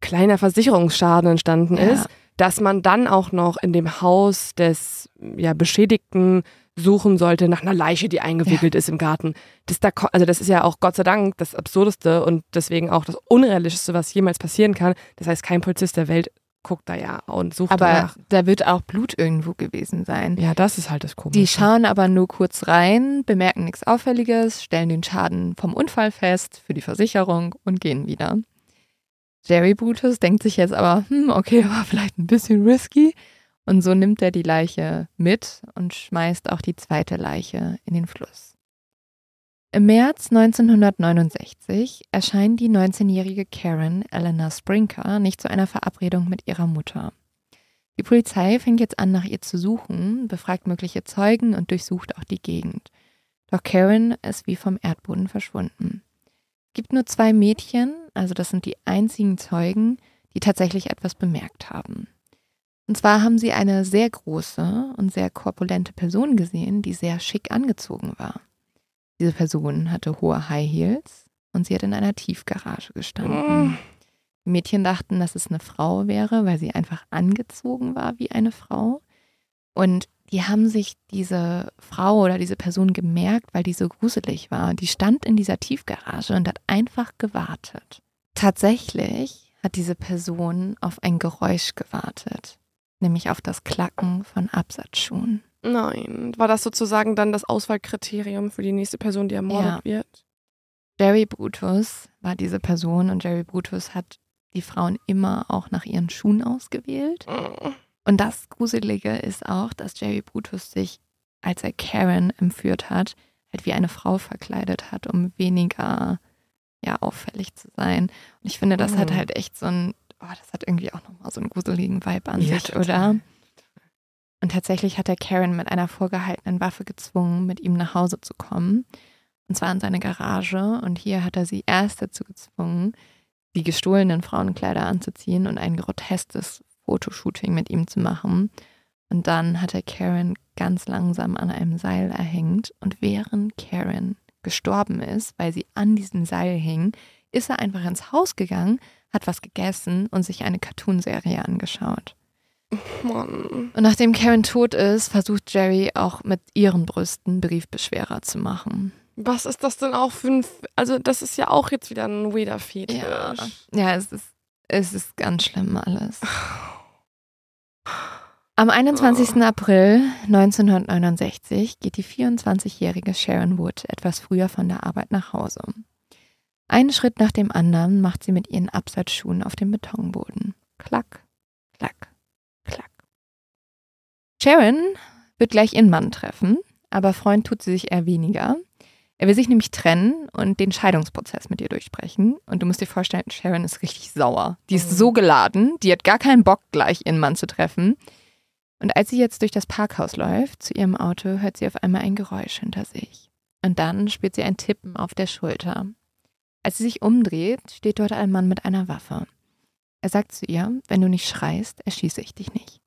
S1: kleiner Versicherungsschaden entstanden
S2: Ja.
S1: ist, dass man dann auch noch in dem Haus des ja, Beschädigten suchen sollte nach einer Leiche, die eingewickelt ist im Garten. Das da, also das ist ja auch Gott sei Dank das Absurdeste und deswegen auch das Unrealistischste, was jemals passieren kann. Das heißt, kein Polizist der Welt guckt da ja und sucht
S2: Aber
S1: danach.
S2: da wird auch Blut irgendwo gewesen sein.
S1: Ja, das ist halt das Komische.
S2: Die schauen aber nur kurz rein, bemerken nichts Auffälliges, stellen den Schaden vom Unfall fest für die Versicherung und gehen wieder. Jerry Brutus denkt sich jetzt aber, hm, okay, war vielleicht ein bisschen risky. Und so nimmt er die Leiche mit und schmeißt auch die zweite Leiche in den Fluss. Im März 1969 erscheint die 19-jährige Karen Eleanor Sprinker nicht zu einer Verabredung mit ihrer Mutter. Die Polizei fängt jetzt an, nach ihr zu suchen, befragt mögliche Zeugen und durchsucht auch die Gegend. Doch Karen ist wie vom Erdboden verschwunden. Es gibt nur zwei Mädchen, also das sind die einzigen Zeugen, die tatsächlich etwas bemerkt haben. Und zwar haben sie eine sehr große und sehr korpulente Person gesehen, die sehr schick angezogen war. Diese Person hatte hohe High Heels und sie hat in einer Tiefgarage gestanden.
S1: Mm.
S2: Die Mädchen dachten, dass es eine Frau wäre, weil sie einfach angezogen war wie eine Frau. Und die haben sich diese Frau oder diese Person gemerkt, weil die so gruselig war. Die stand in dieser Tiefgarage und hat einfach gewartet. Tatsächlich hat diese Person auf ein Geräusch gewartet, nämlich auf das Klacken von Absatzschuhen.
S1: Nein, war das sozusagen dann das Auswahlkriterium für die nächste Person, die ermordet
S2: Ja.
S1: wird?
S2: Jerry Brutus war diese Person und Jerry Brutus hat die Frauen immer auch nach ihren Schuhen ausgewählt.
S1: Mm.
S2: Und das Gruselige ist auch, dass Jerry Brutus sich, als er Karen entführt hat, halt wie eine Frau verkleidet hat, um weniger ja, auffällig zu sein. Und ich finde, das hat
S1: Mhm.
S2: halt echt so ein, oh, das hat irgendwie auch nochmal so einen gruseligen Vibe an
S1: Ja,
S2: sich,
S1: total.
S2: oder? Und tatsächlich hat er Karen mit einer vorgehaltenen Waffe gezwungen, mit ihm nach Hause zu kommen. Und zwar in seine Garage. Und hier hat er sie erst dazu gezwungen, die gestohlenen Frauenkleider anzuziehen und ein groteskes Fotoshooting mit ihm zu machen. Und dann hat er Karen ganz langsam an einem Seil erhängt. Und während Karen gestorben ist, weil sie an diesem Seil hing, ist er einfach ins Haus gegangen, hat was gegessen und sich eine Cartoonserie angeschaut.
S1: Mann.
S2: Und nachdem Karen tot ist, versucht Jerry auch mit ihren Brüsten Briefbeschwerer zu machen.
S1: Was ist das denn auch für ein. F also, das ist ja auch jetzt wieder ein weirder Fetisch.
S2: Ja. Ja, es ist, es ist ganz schlimm alles. Am 21. April 1969 geht die 24-jährige Sharon Wood etwas früher von der Arbeit nach Hause. Einen Schritt nach dem anderen macht sie mit ihren Absatzschuhen auf dem Betonboden. Klack, klack, klack. Sharon wird gleich ihren Mann treffen, aber Freund tut sie sich eher weniger. Er will sich nämlich trennen und den Scheidungsprozess mit ihr durchsprechen. Und du musst dir vorstellen, Sharon ist richtig sauer. Die ist
S1: Mhm.
S2: so geladen, die hat gar keinen Bock, gleich ihren Mann zu treffen. Und als sie jetzt durch das Parkhaus läuft, zu ihrem Auto, hört sie auf einmal ein Geräusch hinter sich. Und dann spürt sie ein Tippen auf der Schulter. Als sie sich umdreht, steht dort ein Mann mit einer Waffe. Er sagt zu ihr, wenn du nicht schreist, erschieße ich dich nicht.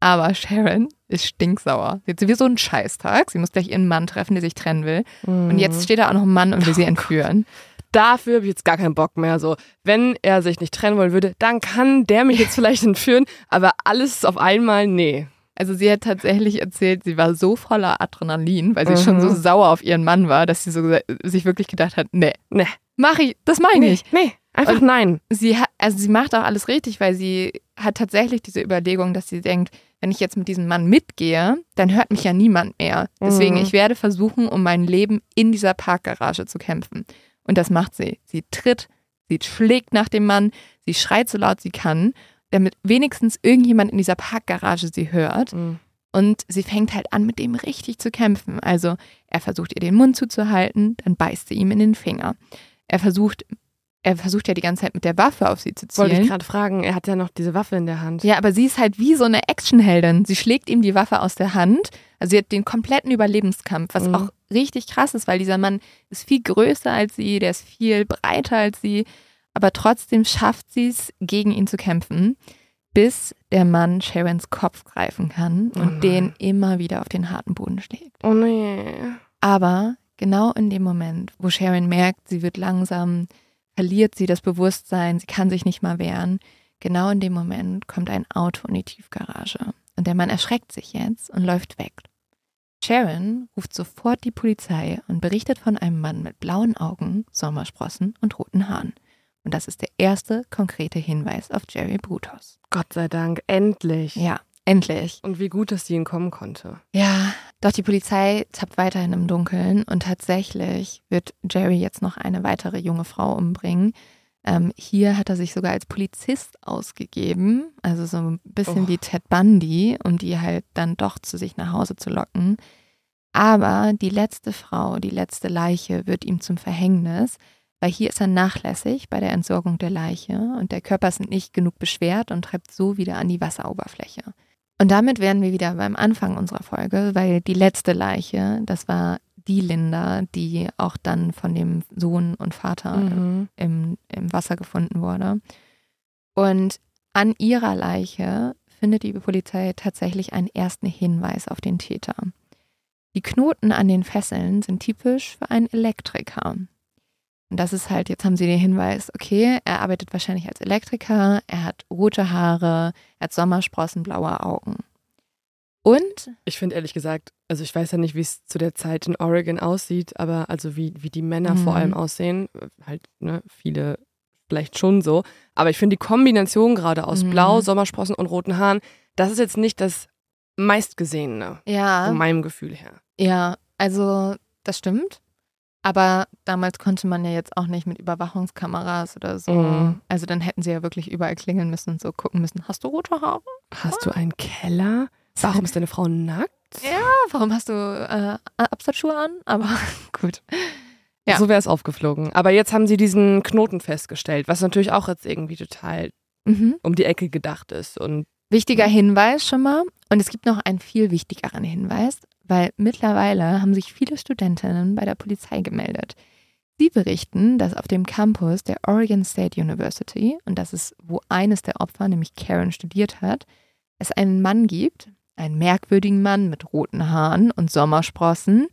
S2: Aber Sharon ist stinksauer. Sie hat sowieso einen Scheißtag. Sie muss gleich ihren Mann treffen, der sich trennen will. Und jetzt steht da auch noch ein Mann und will sie entführen.
S1: Dafür habe ich jetzt gar keinen Bock mehr. So, wenn er sich nicht trennen wollen würde, dann kann der mich jetzt vielleicht entführen, aber alles auf einmal, nee.
S2: Also sie hat tatsächlich erzählt, sie war so voller Adrenalin, weil sie schon so
S1: Mhm.
S2: sauer auf ihren Mann war, dass sie so sich wirklich gedacht hat, nee,
S1: Nee.
S2: mach ich, das mach ich nicht.
S1: Nee, einfach
S2: Und-
S1: nein.
S2: Sie hat, also sie macht auch alles richtig, weil sie hat tatsächlich diese Überlegung, dass sie denkt, wenn ich jetzt mit diesem Mann mitgehe, dann hört mich ja niemand mehr. Deswegen,
S1: Mhm.
S2: ich werde versuchen, um mein Leben in dieser Parkgarage zu kämpfen. Und das macht sie. Sie tritt, sie schlägt nach dem Mann, sie schreit so laut sie kann, damit wenigstens irgendjemand in dieser Parkgarage sie hört.
S1: Mhm.
S2: Und sie fängt halt an, mit dem richtig zu kämpfen. Also er versucht ihr den Mund zuzuhalten, dann beißt sie ihm in den Finger. Er versucht, er versucht ja die ganze Zeit mit der Waffe auf sie zu
S1: Wollte ich
S2: zielen.
S1: gerade fragen, er hat ja noch diese Waffe in der Hand.
S2: Ja, aber sie ist halt wie so eine Actionheldin. Sie schlägt ihm die Waffe aus der Hand. Also sie hat den kompletten Überlebenskampf, was
S1: Mhm.
S2: auch richtig krass ist, weil dieser Mann ist viel größer als sie, der ist viel breiter als sie, aber trotzdem schafft sie es, gegen ihn zu kämpfen, bis der Mann Sharons Kopf greifen kann
S1: Oh
S2: und
S1: nein.
S2: den immer wieder auf den harten Boden schlägt.
S1: Oh nee.
S2: Aber genau in dem Moment, wo Sharon merkt, sie wird langsam, verliert sie das Bewusstsein, sie kann sich nicht mal wehren, genau in dem Moment kommt ein Auto in die Tiefgarage. Und der Mann erschreckt sich jetzt und läuft weg. Sharon ruft sofort die Polizei und berichtet von einem Mann mit blauen Augen, Sommersprossen und roten Haaren. Und das ist der erste konkrete Hinweis auf Jerry Brutos.
S1: Gott sei Dank, endlich.
S2: Ja, endlich.
S1: Und wie gut, dass sie ihn kommen konnte.
S2: Ja, doch die Polizei tappt weiterhin im Dunkeln und tatsächlich wird Jerry jetzt noch eine weitere junge Frau umbringen. Ähm, hier hat er sich sogar als Polizist ausgegeben, also so ein bisschen
S1: Oh.
S2: wie Ted Bundy, um die halt dann doch zu sich nach Hause zu locken. Aber die letzte Frau, die letzte Leiche wird ihm zum Verhängnis, weil hier ist er nachlässig bei der Entsorgung der Leiche und der Körper ist nicht genug beschwert und treibt so wieder an die Wasseroberfläche. Und damit wären wir wieder beim Anfang unserer Folge, weil die letzte Leiche, das war die Linda, die auch dann von dem Sohn und Vater
S1: Mhm.
S2: im, im Wasser gefunden wurde. Und an ihrer Leiche findet die Polizei tatsächlich einen ersten Hinweis auf den Täter. Die Knoten an den Fesseln sind typisch für einen Elektriker. Und das ist halt, jetzt haben sie den Hinweis, okay, er arbeitet wahrscheinlich als Elektriker, er hat rote Haare, er hat Sommersprossen, blaue Augen. Und
S1: Ich finde ehrlich gesagt, also ich weiß ja nicht, wie es zu der Zeit in Oregon aussieht, aber also wie, wie die Männer vor
S2: Mhm.
S1: allem aussehen, halt, ne, viele vielleicht schon so. Aber ich finde die Kombination gerade aus
S2: Mhm.
S1: Blau, Sommersprossen und roten Haaren, das ist jetzt nicht das meistgesehene,
S2: ja,
S1: von meinem Gefühl her.
S2: Ja, also das stimmt. Aber damals konnte man ja jetzt auch nicht mit Überwachungskameras oder so.
S1: Mhm.
S2: Also dann hätten sie ja wirklich überall klingeln müssen und so gucken müssen. Hast du rote Haare?
S1: Hast du einen Keller? Warum ist deine Frau nackt?
S2: Ja, warum hast du äh, Absatzschuhe an? Aber gut. Ja.
S1: So wäre es aufgeflogen. Aber jetzt haben sie diesen Knoten festgestellt, was natürlich auch jetzt irgendwie total
S2: Mhm.
S1: um die Ecke gedacht ist. Und
S2: Wichtiger Hinweis schon mal. Und es gibt noch einen viel wichtigeren Hinweis, weil mittlerweile haben sich viele Studentinnen bei der Polizei gemeldet. Sie berichten, dass auf dem Campus der Oregon State University, und das ist, wo eines der Opfer, nämlich Karen, studiert hat, es einen Mann gibt, einen merkwürdigen Mann mit roten Haaren und Sommersprossen,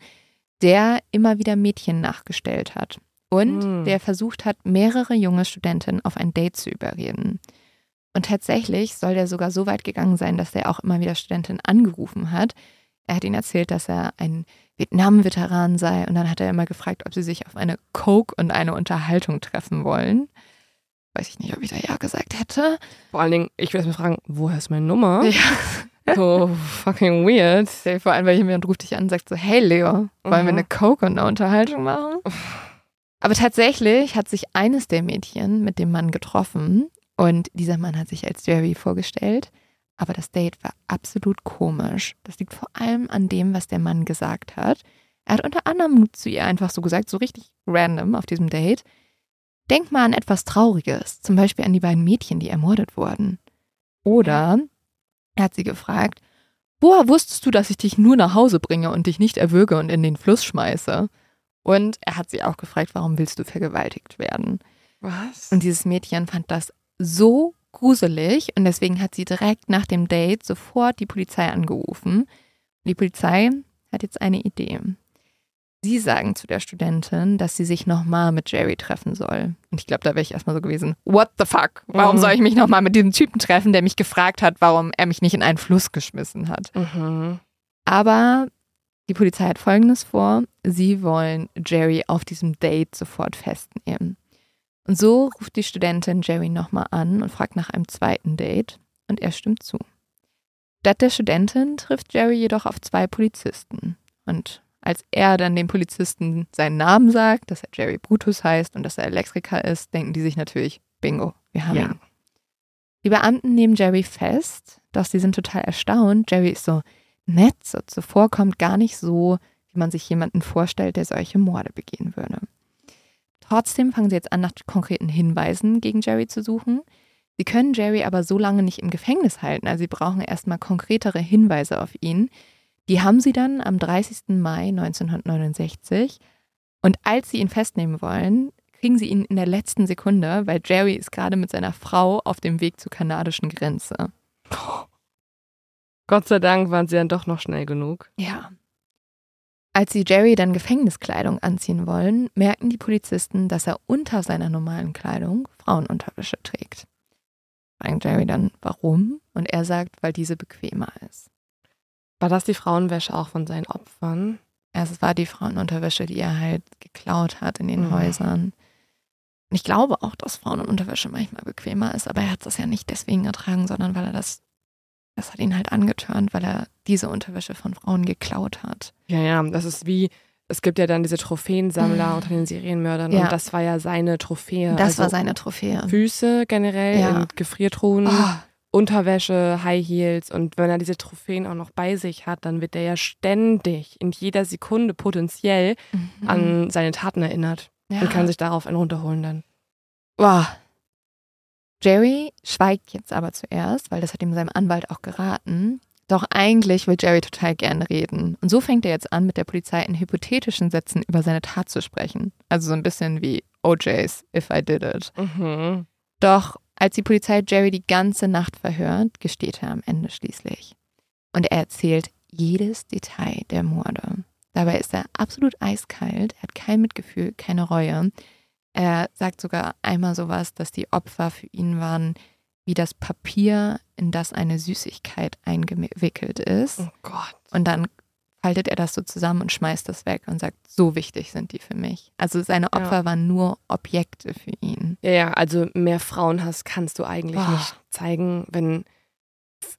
S2: der immer wieder Mädchen nachgestellt hat und
S1: Hm.
S2: der versucht hat, mehrere junge Studentinnen auf ein Date zu überreden. Und tatsächlich soll der sogar so weit gegangen sein, dass er auch immer wieder Studentinnen angerufen hat. Er hat ihnen erzählt, dass er ein Vietnam-Veteran sei und dann hat er immer gefragt, ob sie sich auf eine Coke und eine Unterhaltung treffen wollen. Weiß ich nicht, ob ich da ja gesagt hätte.
S1: vor allen Dingen, ich will erst mal fragen, woher ist meine Nummer?
S2: Ja.
S1: So fucking weird.
S2: Vor allem, weil jemand ruft dich an und sagt so, hey Leo, wollen wir
S1: Mhm.
S2: eine Coke und eine Unterhaltung machen? Aber tatsächlich hat sich eines der Mädchen mit dem Mann getroffen und dieser Mann hat sich als Jerry vorgestellt. Aber das Date war absolut komisch. Das liegt vor allem an dem, was der Mann gesagt hat. Er hat unter anderem zu ihr einfach so gesagt, so richtig random auf diesem Date. Denk mal an etwas Trauriges, zum Beispiel an die beiden Mädchen, die ermordet wurden. Oder er hat sie gefragt, woher wusstest du, dass ich dich nur nach Hause bringe und dich nicht erwürge und in den Fluss schmeiße? Und er hat sie auch gefragt, warum willst du vergewaltigt werden?
S1: Was?
S2: Und dieses Mädchen fand das so gruselig und deswegen hat sie direkt nach dem Date sofort die Polizei angerufen. Die Polizei hat jetzt eine Idee. Sie sagen zu der Studentin, dass sie sich nochmal mit Jerry treffen soll. Und ich glaube, da wäre ich erstmal so gewesen, what the fuck? Warum
S1: Mhm.
S2: soll ich mich nochmal mit diesem Typen treffen, der mich gefragt hat, warum er mich nicht in einen Fluss geschmissen hat?
S1: Mhm.
S2: Aber die Polizei hat Folgendes vor. Sie wollen Jerry auf diesem Date sofort festnehmen. Und so ruft die Studentin Jerry nochmal an und fragt nach einem zweiten Date. Und er stimmt zu. Statt der Studentin trifft Jerry jedoch auf zwei Polizisten. Und als er dann den Polizisten seinen Namen sagt, dass er Jerry Brutus heißt und dass er Elektriker ist, denken die sich natürlich, bingo, wir haben
S1: Ja.
S2: ihn. Die Beamten nehmen Jerry fest, doch sie sind total erstaunt. Jerry ist so nett, so zuvorkommt, gar nicht so, wie man sich jemanden vorstellt, der solche Morde begehen würde. Trotzdem fangen sie jetzt an, nach konkreten Hinweisen gegen Jerry zu suchen. Sie können Jerry aber so lange nicht im Gefängnis halten, also sie brauchen erstmal konkretere Hinweise auf ihn. Die haben sie dann am 30. Mai 1969. Und als sie ihn festnehmen wollen, kriegen sie ihn in der letzten Sekunde, weil Jerry ist gerade mit seiner Frau auf dem Weg zur kanadischen Grenze.
S1: Gott sei Dank waren sie dann doch noch schnell genug.
S2: Ja. Als sie Jerry dann Gefängniskleidung anziehen wollen, merken die Polizisten, dass er unter seiner normalen Kleidung Frauenunterwäsche trägt. Fragen Jerry dann, warum? Und er sagt, weil diese bequemer ist.
S1: War das die Frauenwäsche auch von seinen Opfern?
S2: Es war die Frauenunterwäsche, die er halt geklaut hat in den
S1: Mhm.
S2: Häusern. Ich glaube auch, dass Frauenunterwäsche manchmal bequemer ist, aber er hat das ja nicht deswegen getragen, sondern weil er das, das hat ihn halt angetörnt, weil er diese Unterwäsche von Frauen geklaut hat.
S1: Ja, ja, das ist wie, es gibt ja dann diese Trophäensammler
S2: Mhm.
S1: unter den Serienmördern
S2: Ja.
S1: und das war ja seine Trophäe.
S2: Das
S1: also
S2: war seine Trophäe.
S1: Füße generell
S2: Ja.
S1: in Gefriertruhen,
S2: Oh,
S1: Unterwäsche, High Heels und wenn er diese Trophäen auch noch bei sich hat, dann wird er ja ständig in jeder Sekunde potenziell
S2: mhm.
S1: an seine Taten erinnert
S2: ja.
S1: und kann sich darauf einen runterholen dann.
S2: Boah. Jerry schweigt jetzt aber zuerst, weil das hat ihm sein Anwalt auch geraten. Doch eigentlich will Jerry total gern reden. Und so fängt er jetzt an, mit der Polizei in hypothetischen Sätzen über seine Tat zu sprechen. Also so ein bisschen wie OJ's If I Did It.
S1: Mhm.
S2: Doch als die Polizei Jerry die ganze Nacht verhört, gesteht er am Ende schließlich. Und er erzählt jedes Detail der Morde. Dabei ist er absolut eiskalt, er hat kein Mitgefühl, keine Reue. Er sagt sogar einmal sowas, dass die Opfer für ihn waren wie das Papier, in das eine Süßigkeit eingewickelt ist.
S1: Oh Gott.
S2: Und dann faltet er das so zusammen und schmeißt das weg und sagt, so wichtig sind die für mich. Also seine
S1: Ja.
S2: Opfer waren nur Objekte für ihn.
S1: Ja, ja, also mehr Frauenhass kannst du eigentlich
S2: Boah.
S1: nicht zeigen, wenn,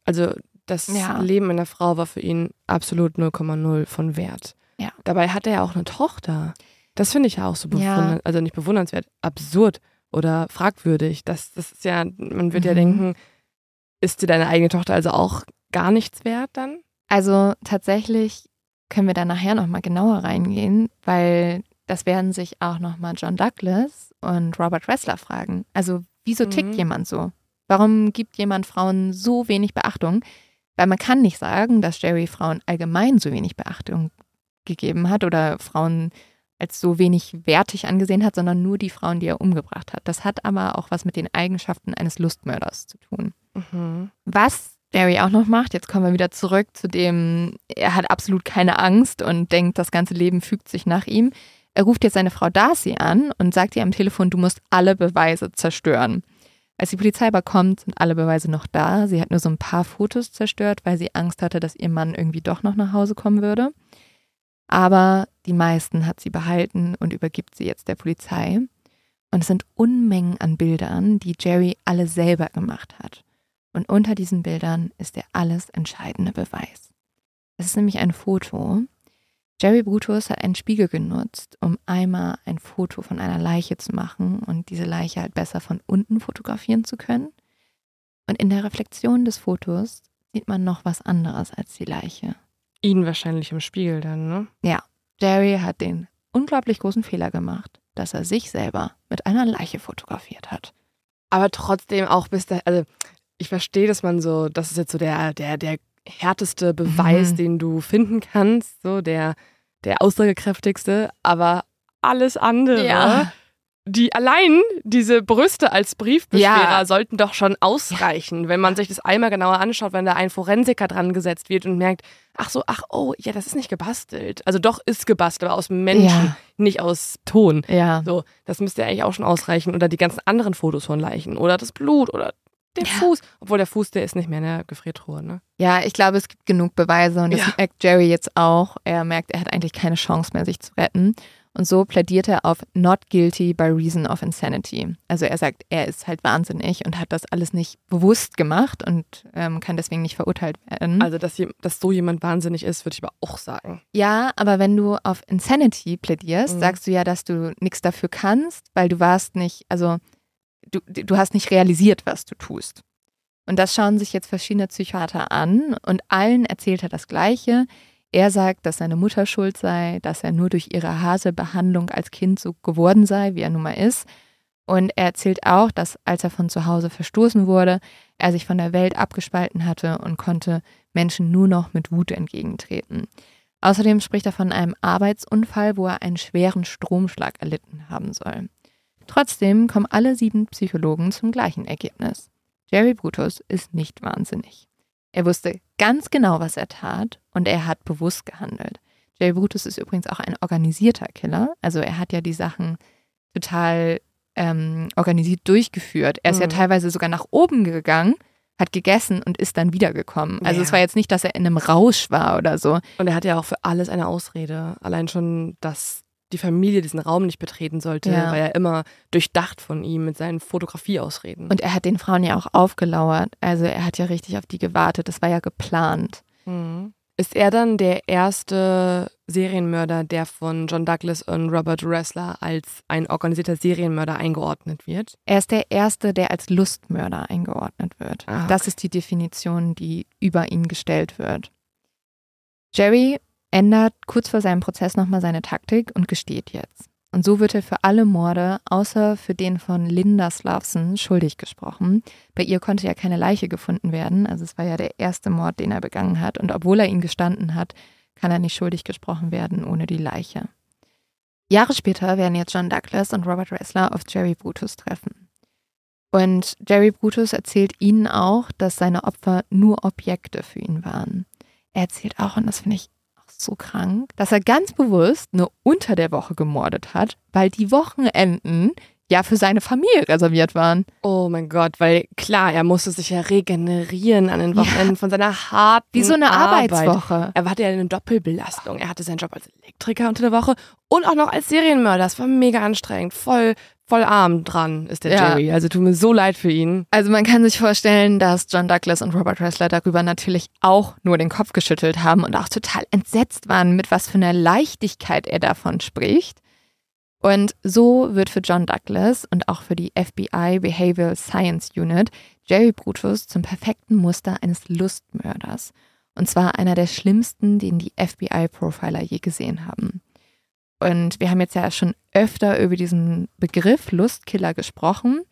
S1: also das
S2: Ja.
S1: Leben einer Frau war für ihn absolut 0,0 von Wert.
S2: Ja.
S1: Dabei hat er ja auch eine Tochter. Das finde ich ja auch so
S2: Ja.
S1: bewundernswert, also nicht bewundernswert, absurd oder fragwürdig. Das, das ist ja, man wird ja
S2: Mhm.
S1: denken, ist dir deine eigene Tochter also auch gar nichts wert dann?
S2: Also tatsächlich können wir da nachher nochmal genauer reingehen, weil das werden sich auch nochmal John Douglas und Robert Ressler fragen. Also wieso tickt
S1: Mhm.
S2: jemand so? Warum gibt jemand Frauen so wenig Beachtung? Weil man kann nicht sagen, dass Jerry Frauen allgemein so wenig Beachtung gegeben hat oder Frauen als so wenig wertig angesehen hat, sondern nur die Frauen, die er umgebracht hat. Das hat aber auch was mit den Eigenschaften eines Lustmörders zu tun.
S1: Mhm.
S2: Was Barry auch noch macht, jetzt kommen wir wieder zurück zu dem, er hat absolut keine Angst und denkt, das ganze Leben fügt sich nach ihm. Er ruft jetzt seine Frau Darcy an und sagt ihr am Telefon, du musst alle Beweise zerstören. Als die Polizei aber kommt, sind alle Beweise noch da. Sie hat nur so ein paar Fotos zerstört, weil sie Angst hatte, dass ihr Mann irgendwie doch noch nach Hause kommen würde. Aber die meisten hat sie behalten und übergibt sie jetzt der Polizei. Und es sind Unmengen an Bildern, die Jerry alle selber gemacht hat. Und unter diesen Bildern ist der alles entscheidende Beweis. Es ist nämlich ein Foto. Jerry Brutus hat einen Spiegel genutzt, um einmal ein Foto von einer Leiche zu machen und diese Leiche halt besser von unten fotografieren zu können. Und in der Reflexion des Fotos sieht man noch was anderes als die Leiche.
S1: Ihn wahrscheinlich im Spiegel dann, ne?
S2: Jerry hat den unglaublich großen Fehler gemacht, dass er sich selber mit einer Leiche fotografiert hat.
S1: Aber trotzdem auch bis da, also ich verstehe, dass man so, das ist jetzt so der, der, der härteste Beweis,
S2: Mhm.
S1: den du finden kannst, so der, der aussagekräftigste, aber alles andere die allein diese Brüste als Briefbeschwerer
S2: Ja.
S1: sollten doch schon ausreichen, wenn man sich das einmal genauer anschaut, wenn da ein Forensiker dran gesetzt wird und merkt, ach so, ach oh, ja, das ist nicht gebastelt. Also doch ist gebastelt, aber aus Menschen,
S2: Ja.
S1: nicht aus Ton.
S2: Ja.
S1: So, das müsste ja eigentlich auch schon ausreichen. Oder die ganzen anderen Fotos von Leichen. Oder das Blut oder der
S2: Ja.
S1: Fuß. Obwohl der Fuß, der ist nicht mehr in der Gefriertruhe, ne?
S2: Ja, ich glaube, es gibt genug Beweise und das
S1: Ja.
S2: merkt Jerry jetzt auch. Er merkt, er hat eigentlich keine Chance mehr, sich zu retten. Und so plädiert er auf not guilty by reason of insanity. Also er sagt, er ist halt wahnsinnig und hat das alles nicht bewusst gemacht und ähm, kann deswegen nicht verurteilt werden.
S1: Also, dass, dass so jemand wahnsinnig ist, würde ich aber auch sagen.
S2: ja, aber wenn du auf Insanity plädierst,
S1: Mhm.
S2: sagst du ja, dass du nichts dafür kannst, weil du warst nicht, also du, du hast nicht realisiert, was du tust. Und das schauen sich jetzt verschiedene Psychiater an und allen erzählt er das Gleiche. Er sagt, dass seine Mutter schuld sei, dass er nur durch ihre harte Behandlung als Kind so geworden sei, wie er nun mal ist. Und er erzählt auch, dass als er von zu Hause verstoßen wurde, er sich von der Welt abgespalten hatte und konnte Menschen nur noch mit Wut entgegentreten. Außerdem spricht er von einem Arbeitsunfall, wo er einen schweren Stromschlag erlitten haben soll. Trotzdem kommen alle sieben Psychologen zum gleichen Ergebnis. Jerry Brutus ist nicht wahnsinnig. Er wusste ganz genau, was er tat und er hat bewusst gehandelt. Jerry Brutus ist übrigens auch ein organisierter Killer. Also er hat ja die Sachen total ähm, organisiert durchgeführt. Er ist ja
S1: Mhm.
S2: teilweise sogar nach oben gegangen, hat gegessen und ist dann wiedergekommen. Also
S1: Ja.
S2: es war jetzt nicht, dass er in einem Rausch war oder so.
S1: Und er hat ja auch für alles eine Ausrede. Allein schon, dass die Familie diesen Raum nicht betreten sollte,
S2: Ja.
S1: war ja immer durchdacht von ihm mit seinen Fotografieausreden.
S2: Und er hat den Frauen ja auch aufgelauert. Also er hat ja richtig auf die gewartet. Das war ja geplant.
S1: Mhm. Ist er dann der erste Serienmörder, der von John Douglas und Robert Ressler als ein organisierter Serienmörder eingeordnet wird?
S2: Er ist der Erste, der als Lustmörder eingeordnet wird.
S1: Ah,
S2: Das ist die Definition, die über ihn gestellt wird. Jerry ändert kurz vor seinem Prozess nochmal seine Taktik und gesteht jetzt. Und so wird er für alle Morde, außer für den von Linda Slavson, schuldig gesprochen. Bei ihr konnte ja keine Leiche gefunden werden. Also es war ja der erste Mord, den er begangen hat. Und obwohl er ihn gestanden hat, kann er nicht schuldig gesprochen werden ohne die Leiche. Jahre später werden jetzt John Douglas und Robert Ressler auf Jerry Brutus treffen. Und Jerry Brutus erzählt ihnen auch, dass seine Opfer nur Objekte für ihn waren. Er erzählt auch, und das finde ich so krank, dass er ganz bewusst nur unter der Woche gemordet hat, weil die Wochenenden ja für seine Familie reserviert waren.
S1: Oh mein Gott, weil klar, er musste sich ja regenerieren an den
S2: Ja.
S1: Wochenenden von seiner harten
S2: Wie so eine
S1: Arbeit.
S2: Arbeitswoche.
S1: Er hatte ja eine Doppelbelastung. Er hatte seinen Job als Elektriker unter der Woche und auch noch als Serienmörder. Das war mega anstrengend. Voll, voll arm dran ist der
S2: Ja.
S1: Jerry. Also tut mir so leid für ihn.
S2: Also man kann sich vorstellen, dass John Douglas und Robert Ressler darüber natürlich auch nur den Kopf geschüttelt haben und auch total entsetzt waren, mit was für einer Leichtigkeit er davon spricht. Und so wird für John Douglas und auch für die FBI Behavioral Science Unit Jerry Brutus zum perfekten Muster eines Lustmörders. Und zwar einer der schlimmsten, den die FBI-Profiler je gesehen haben. Und wir haben jetzt ja schon öfter über diesen Begriff Lustkiller gesprochen.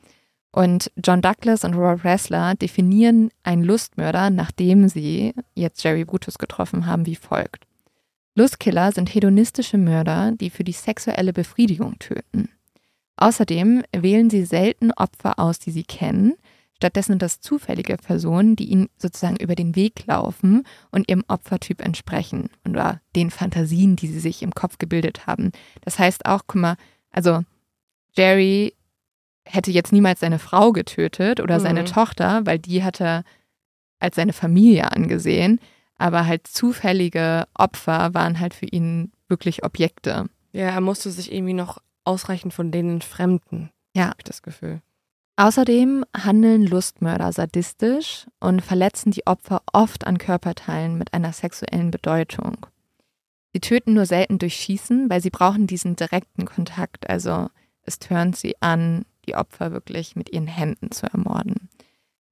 S2: Und John Douglas und Robert Ressler definieren einen Lustmörder, nachdem sie jetzt Jerry Brutus getroffen haben, wie folgt. Lustkiller sind hedonistische Mörder, die für die sexuelle Befriedigung töten. Außerdem wählen sie selten Opfer aus, die sie kennen. Stattdessen sind das zufällige Personen, die ihnen sozusagen über den Weg laufen und ihrem Opfertyp entsprechen oder den Fantasien, die sie sich im Kopf gebildet haben. Das heißt auch, guck mal, also Jerry hätte jetzt niemals seine Frau getötet oder seine
S1: Mhm.
S2: Tochter, weil die hat er als seine Familie angesehen. Aber halt zufällige Opfer waren halt für ihn wirklich Objekte.
S1: Ja, er musste sich irgendwie noch ausreichend von denen Fremden.
S2: Ja.
S1: Hab ich das Gefühl.
S2: Außerdem handeln Lustmörder sadistisch und verletzen die Opfer oft an Körperteilen mit einer sexuellen Bedeutung. Sie töten nur selten durch Schießen, weil sie brauchen diesen direkten Kontakt. Also es turnt sie an, die Opfer wirklich mit ihren Händen zu ermorden.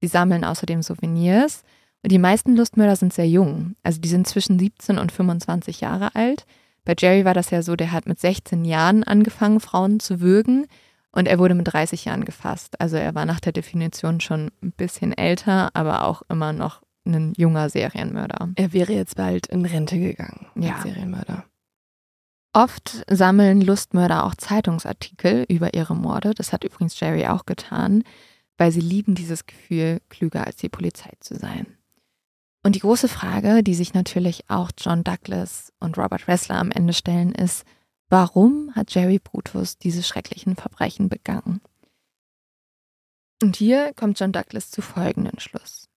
S2: Sie sammeln außerdem Souvenirs und die meisten Lustmörder sind sehr jung. Also die sind zwischen 17 und 25 Jahre alt. Bei Jerry war das ja so, der hat mit 16 Jahren angefangen, Frauen zu würgen und er wurde mit 30 Jahren gefasst. Also er war nach der Definition schon ein bisschen älter, aber auch immer noch ein junger Serienmörder.
S1: Er wäre jetzt bald in Rente gegangen
S2: Ja.
S1: als Serienmörder.
S2: Oft sammeln Lustmörder auch Zeitungsartikel über ihre Morde. Das hat übrigens Jerry auch getan, weil sie lieben dieses Gefühl, klüger als die Polizei zu sein. Und die große Frage, die sich natürlich auch John Douglas und Robert Ressler am Ende stellen, ist, warum hat Jerry Brutus diese schrecklichen Verbrechen begangen? Und hier kommt John Douglas zu folgendem Schluss.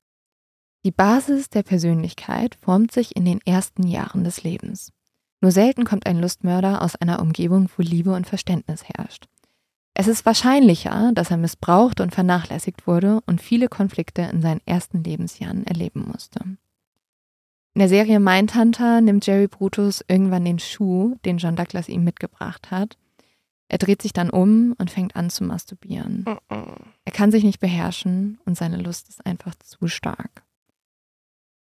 S2: Die Basis der Persönlichkeit formt sich in den ersten Jahren des Lebens. Nur selten kommt ein Lustmörder aus einer Umgebung, wo Liebe und Verständnis herrscht. Es ist wahrscheinlicher, dass er missbraucht und vernachlässigt wurde und viele Konflikte in seinen ersten Lebensjahren erleben musste. In der Serie Mindhunter nimmt Jerry Brutus irgendwann den Schuh, den John Douglas ihm mitgebracht hat. Er dreht sich dann um und fängt an zu masturbieren. Er kann sich nicht beherrschen und seine Lust ist einfach zu stark.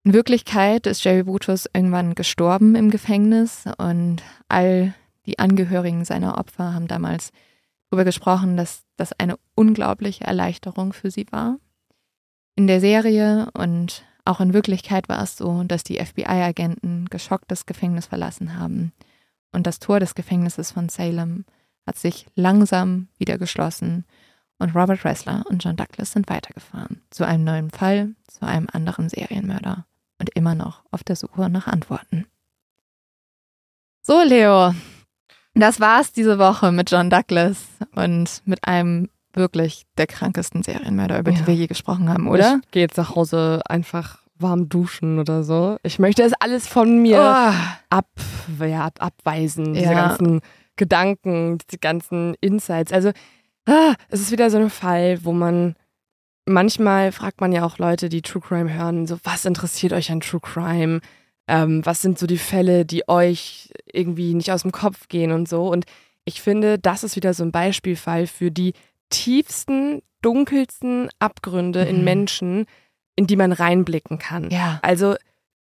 S2: In Wirklichkeit ist Jerry Brutus irgendwann gestorben im Gefängnis und all die Angehörigen seiner Opfer haben damals darüber gesprochen, dass das eine unglaubliche Erleichterung für sie war. In der Serie und auch in Wirklichkeit war es so, dass die FBI-Agenten geschockt das Gefängnis verlassen haben. Und das Tor des Gefängnisses von Salem hat sich langsam wieder geschlossen und Robert Ressler und John Douglas sind weitergefahren. Zu einem neuen Fall, zu einem anderen Serienmörder. Und immer noch auf der Suche nach Antworten. So, Leo, das war's diese Woche mit John Douglas und mit einem wirklich der krankesten Serienmörder, über ja. die wir je gesprochen haben, oder?
S1: Ich gehe jetzt nach Hause einfach warm duschen oder so. Ich möchte es alles von mir oh. ab, ja, abweisen, diese ja. ganzen Gedanken, diese ganzen Insights. Also, ah, es ist wieder so ein Fall, wo man manchmal fragt man ja auch Leute, die True Crime hören, so, was interessiert euch an True Crime? Ähm, was sind so die Fälle, die euch irgendwie nicht aus dem Kopf gehen und so? Und ich finde, das ist wieder so ein Beispielfall für die tiefsten, dunkelsten Abgründe mhm. in Menschen, in die man reinblicken kann.
S2: Ja.
S1: Also,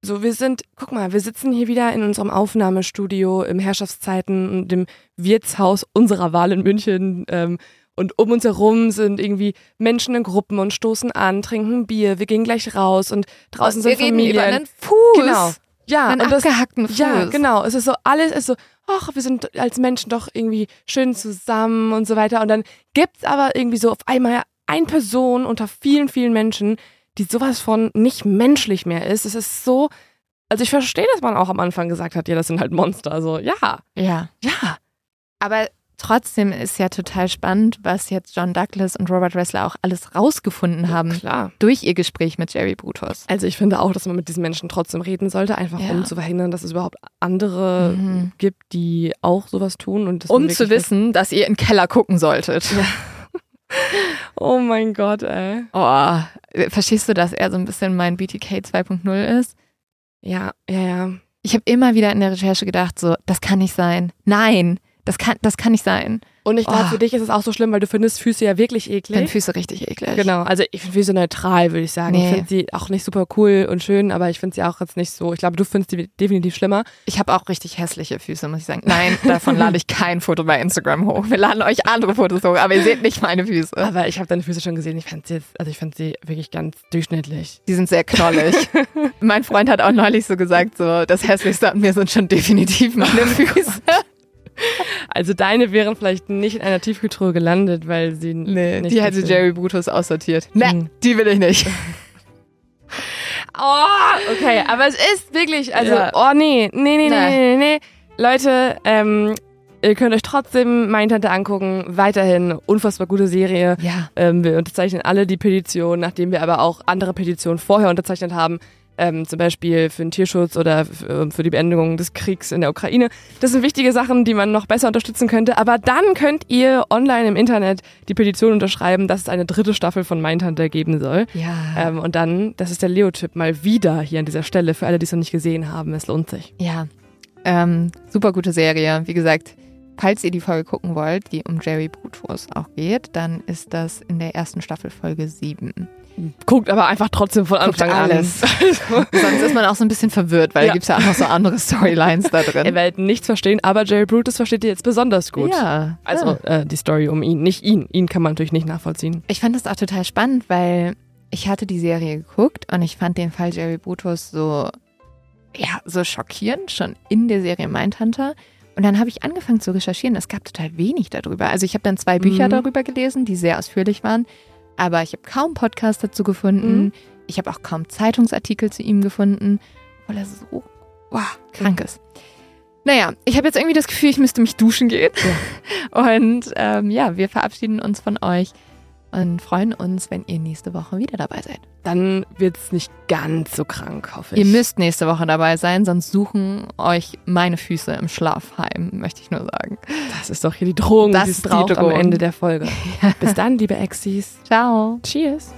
S1: so, wir sind, guck mal, wir sitzen hier wieder in unserem Aufnahmestudio im Herrschaftszeiten und im Wirtshaus unserer Wahl in München. Ähm, und um uns herum sind irgendwie Menschen in Gruppen und stoßen an, trinken Bier, wir gehen gleich raus und draußen
S2: wir
S1: sind Familien.
S2: Über einen Fuß.
S1: Genau. Ja,
S2: einen
S1: und das,
S2: abgehackten Fuß.
S1: Ja, genau. Es ist so, alles ist so, ach, wir sind als Menschen doch irgendwie schön zusammen und so weiter. Und dann gibt's aber irgendwie so auf einmal eine Person unter vielen, vielen Menschen, die sowas von nicht menschlich mehr ist. Es ist so, also ich verstehe, dass man auch am Anfang gesagt hat, ja, das sind halt Monster. Also ja.
S2: Ja.
S1: Ja.
S2: Aber Trotzdem ist ja total spannend, was jetzt John Douglas und Robert Ressler auch alles rausgefunden haben.
S1: Klar.
S2: Durch ihr Gespräch mit Jerry Brutus.
S1: Also ich finde auch, dass man mit diesen Menschen trotzdem reden sollte, einfach ja. um zu verhindern, dass es überhaupt andere mhm. gibt, die auch sowas tun. Und
S2: um zu wissen, dass ihr in den Keller gucken solltet. Ja.
S1: oh mein Gott, ey.
S2: Oh, verstehst du, dass er so ein bisschen mein BTK 2.0 ist?
S1: Ja, ja, ja.
S2: Ich habe immer wieder in der Recherche gedacht, so, das kann nicht sein. Nein, das kann, das kann nicht sein.
S1: Und ich glaube, oh. für dich ist es auch so schlimm, weil du findest Füße ja wirklich eklig. Ich
S2: finde Füße richtig eklig.
S1: Genau, also ich finde Füße neutral, würde ich sagen. Nee. Ich finde sie auch nicht super cool und schön, aber ich finde sie auch jetzt nicht so. Ich glaube, du findest sie definitiv schlimmer.
S2: Ich habe auch richtig hässliche Füße, muss ich sagen. Nein, davon lade ich kein Foto bei Instagram hoch. Wir laden euch andere Fotos hoch, aber ihr seht nicht meine Füße.
S1: Aber ich habe deine Füße schon gesehen. Ich fand sie jetzt, also ich finde sie wirklich ganz durchschnittlich.
S2: Die sind sehr knollig. mein Freund hat auch neulich so gesagt, so das hässlichste an mir sind schon definitiv meine Füße.
S1: Also deine wären vielleicht nicht in einer Tiefkühltruhe gelandet, weil sie
S2: nee, nicht die hätte Jerry Brutus aussortiert. Nee, hm. die will ich nicht.
S1: oh, okay, aber es ist wirklich, also, ja. oh nee, nee, nee, nee, nee, nee. Leute, ähm, ihr könnt euch trotzdem Mindhunter angucken. Weiterhin unfassbar gute Serie.
S2: Ja.
S1: Ähm, wir unterzeichnen alle die Petition, nachdem wir aber auch andere Petitionen vorher unterzeichnet haben ähm, zum Beispiel für den Tierschutz oder ähm, für die Beendigung des Kriegs in der Ukraine. Das sind wichtige Sachen, die man noch besser unterstützen könnte. Aber dann könnt ihr online im Internet die Petition unterschreiben, dass es eine dritte Staffel von Mindhunter geben soll.
S2: Ja.
S1: Ähm, und dann, das ist der Leo-Tipp mal wieder hier an dieser Stelle für alle, die es noch nicht gesehen haben. Es lohnt sich.
S2: Ja. Ähm, super gute Serie. Wie gesagt, falls ihr die Folge gucken wollt, die um Jerry Brutus auch geht, dann ist das in der ersten Staffel Folge 7
S1: guckt aber einfach trotzdem von Anfang
S2: an alles. Sonst ist man auch so ein bisschen verwirrt, weil ja. da gibt es ja auch noch so andere Storylines da drin.
S1: Er wird nichts verstehen, aber Jerry Brutus versteht ihr jetzt besonders gut.
S2: Ja.
S1: Also ja. Äh, die Story um ihn, nicht ihn. Ihn kann man natürlich nicht nachvollziehen.
S2: Ich fand das auch total spannend, weil ich hatte die Serie geguckt und ich fand den Fall Jerry Brutus so, ja, so schockierend, schon in der Serie Mindhunter. Und dann habe ich angefangen zu recherchieren. Es gab total wenig darüber. Also ich habe dann zwei Bücher
S1: Mhm.
S2: darüber gelesen, die sehr ausführlich waren. Aber ich habe kaum Podcast dazu gefunden.
S1: Mhm.
S2: Ich habe auch kaum Zeitungsartikel zu ihm gefunden, weil er so wow, krank ist. Naja, ich habe jetzt irgendwie das Gefühl, ich müsste mich duschen gehen. Und ähm, ja, wir verabschieden uns von euch und freuen uns, wenn ihr nächste Woche wieder dabei seid.
S1: Dann wird es nicht ganz so krank, hoffe ich.
S2: Ihr müsst nächste Woche dabei sein, sonst suchen euch meine Füße im Schlafheim, möchte ich nur sagen.
S1: Das ist doch hier die Drohung,
S2: Das
S1: die braucht am. Ende der Folge. Bis dann, liebe Exis.
S2: Ciao.
S1: Cheers.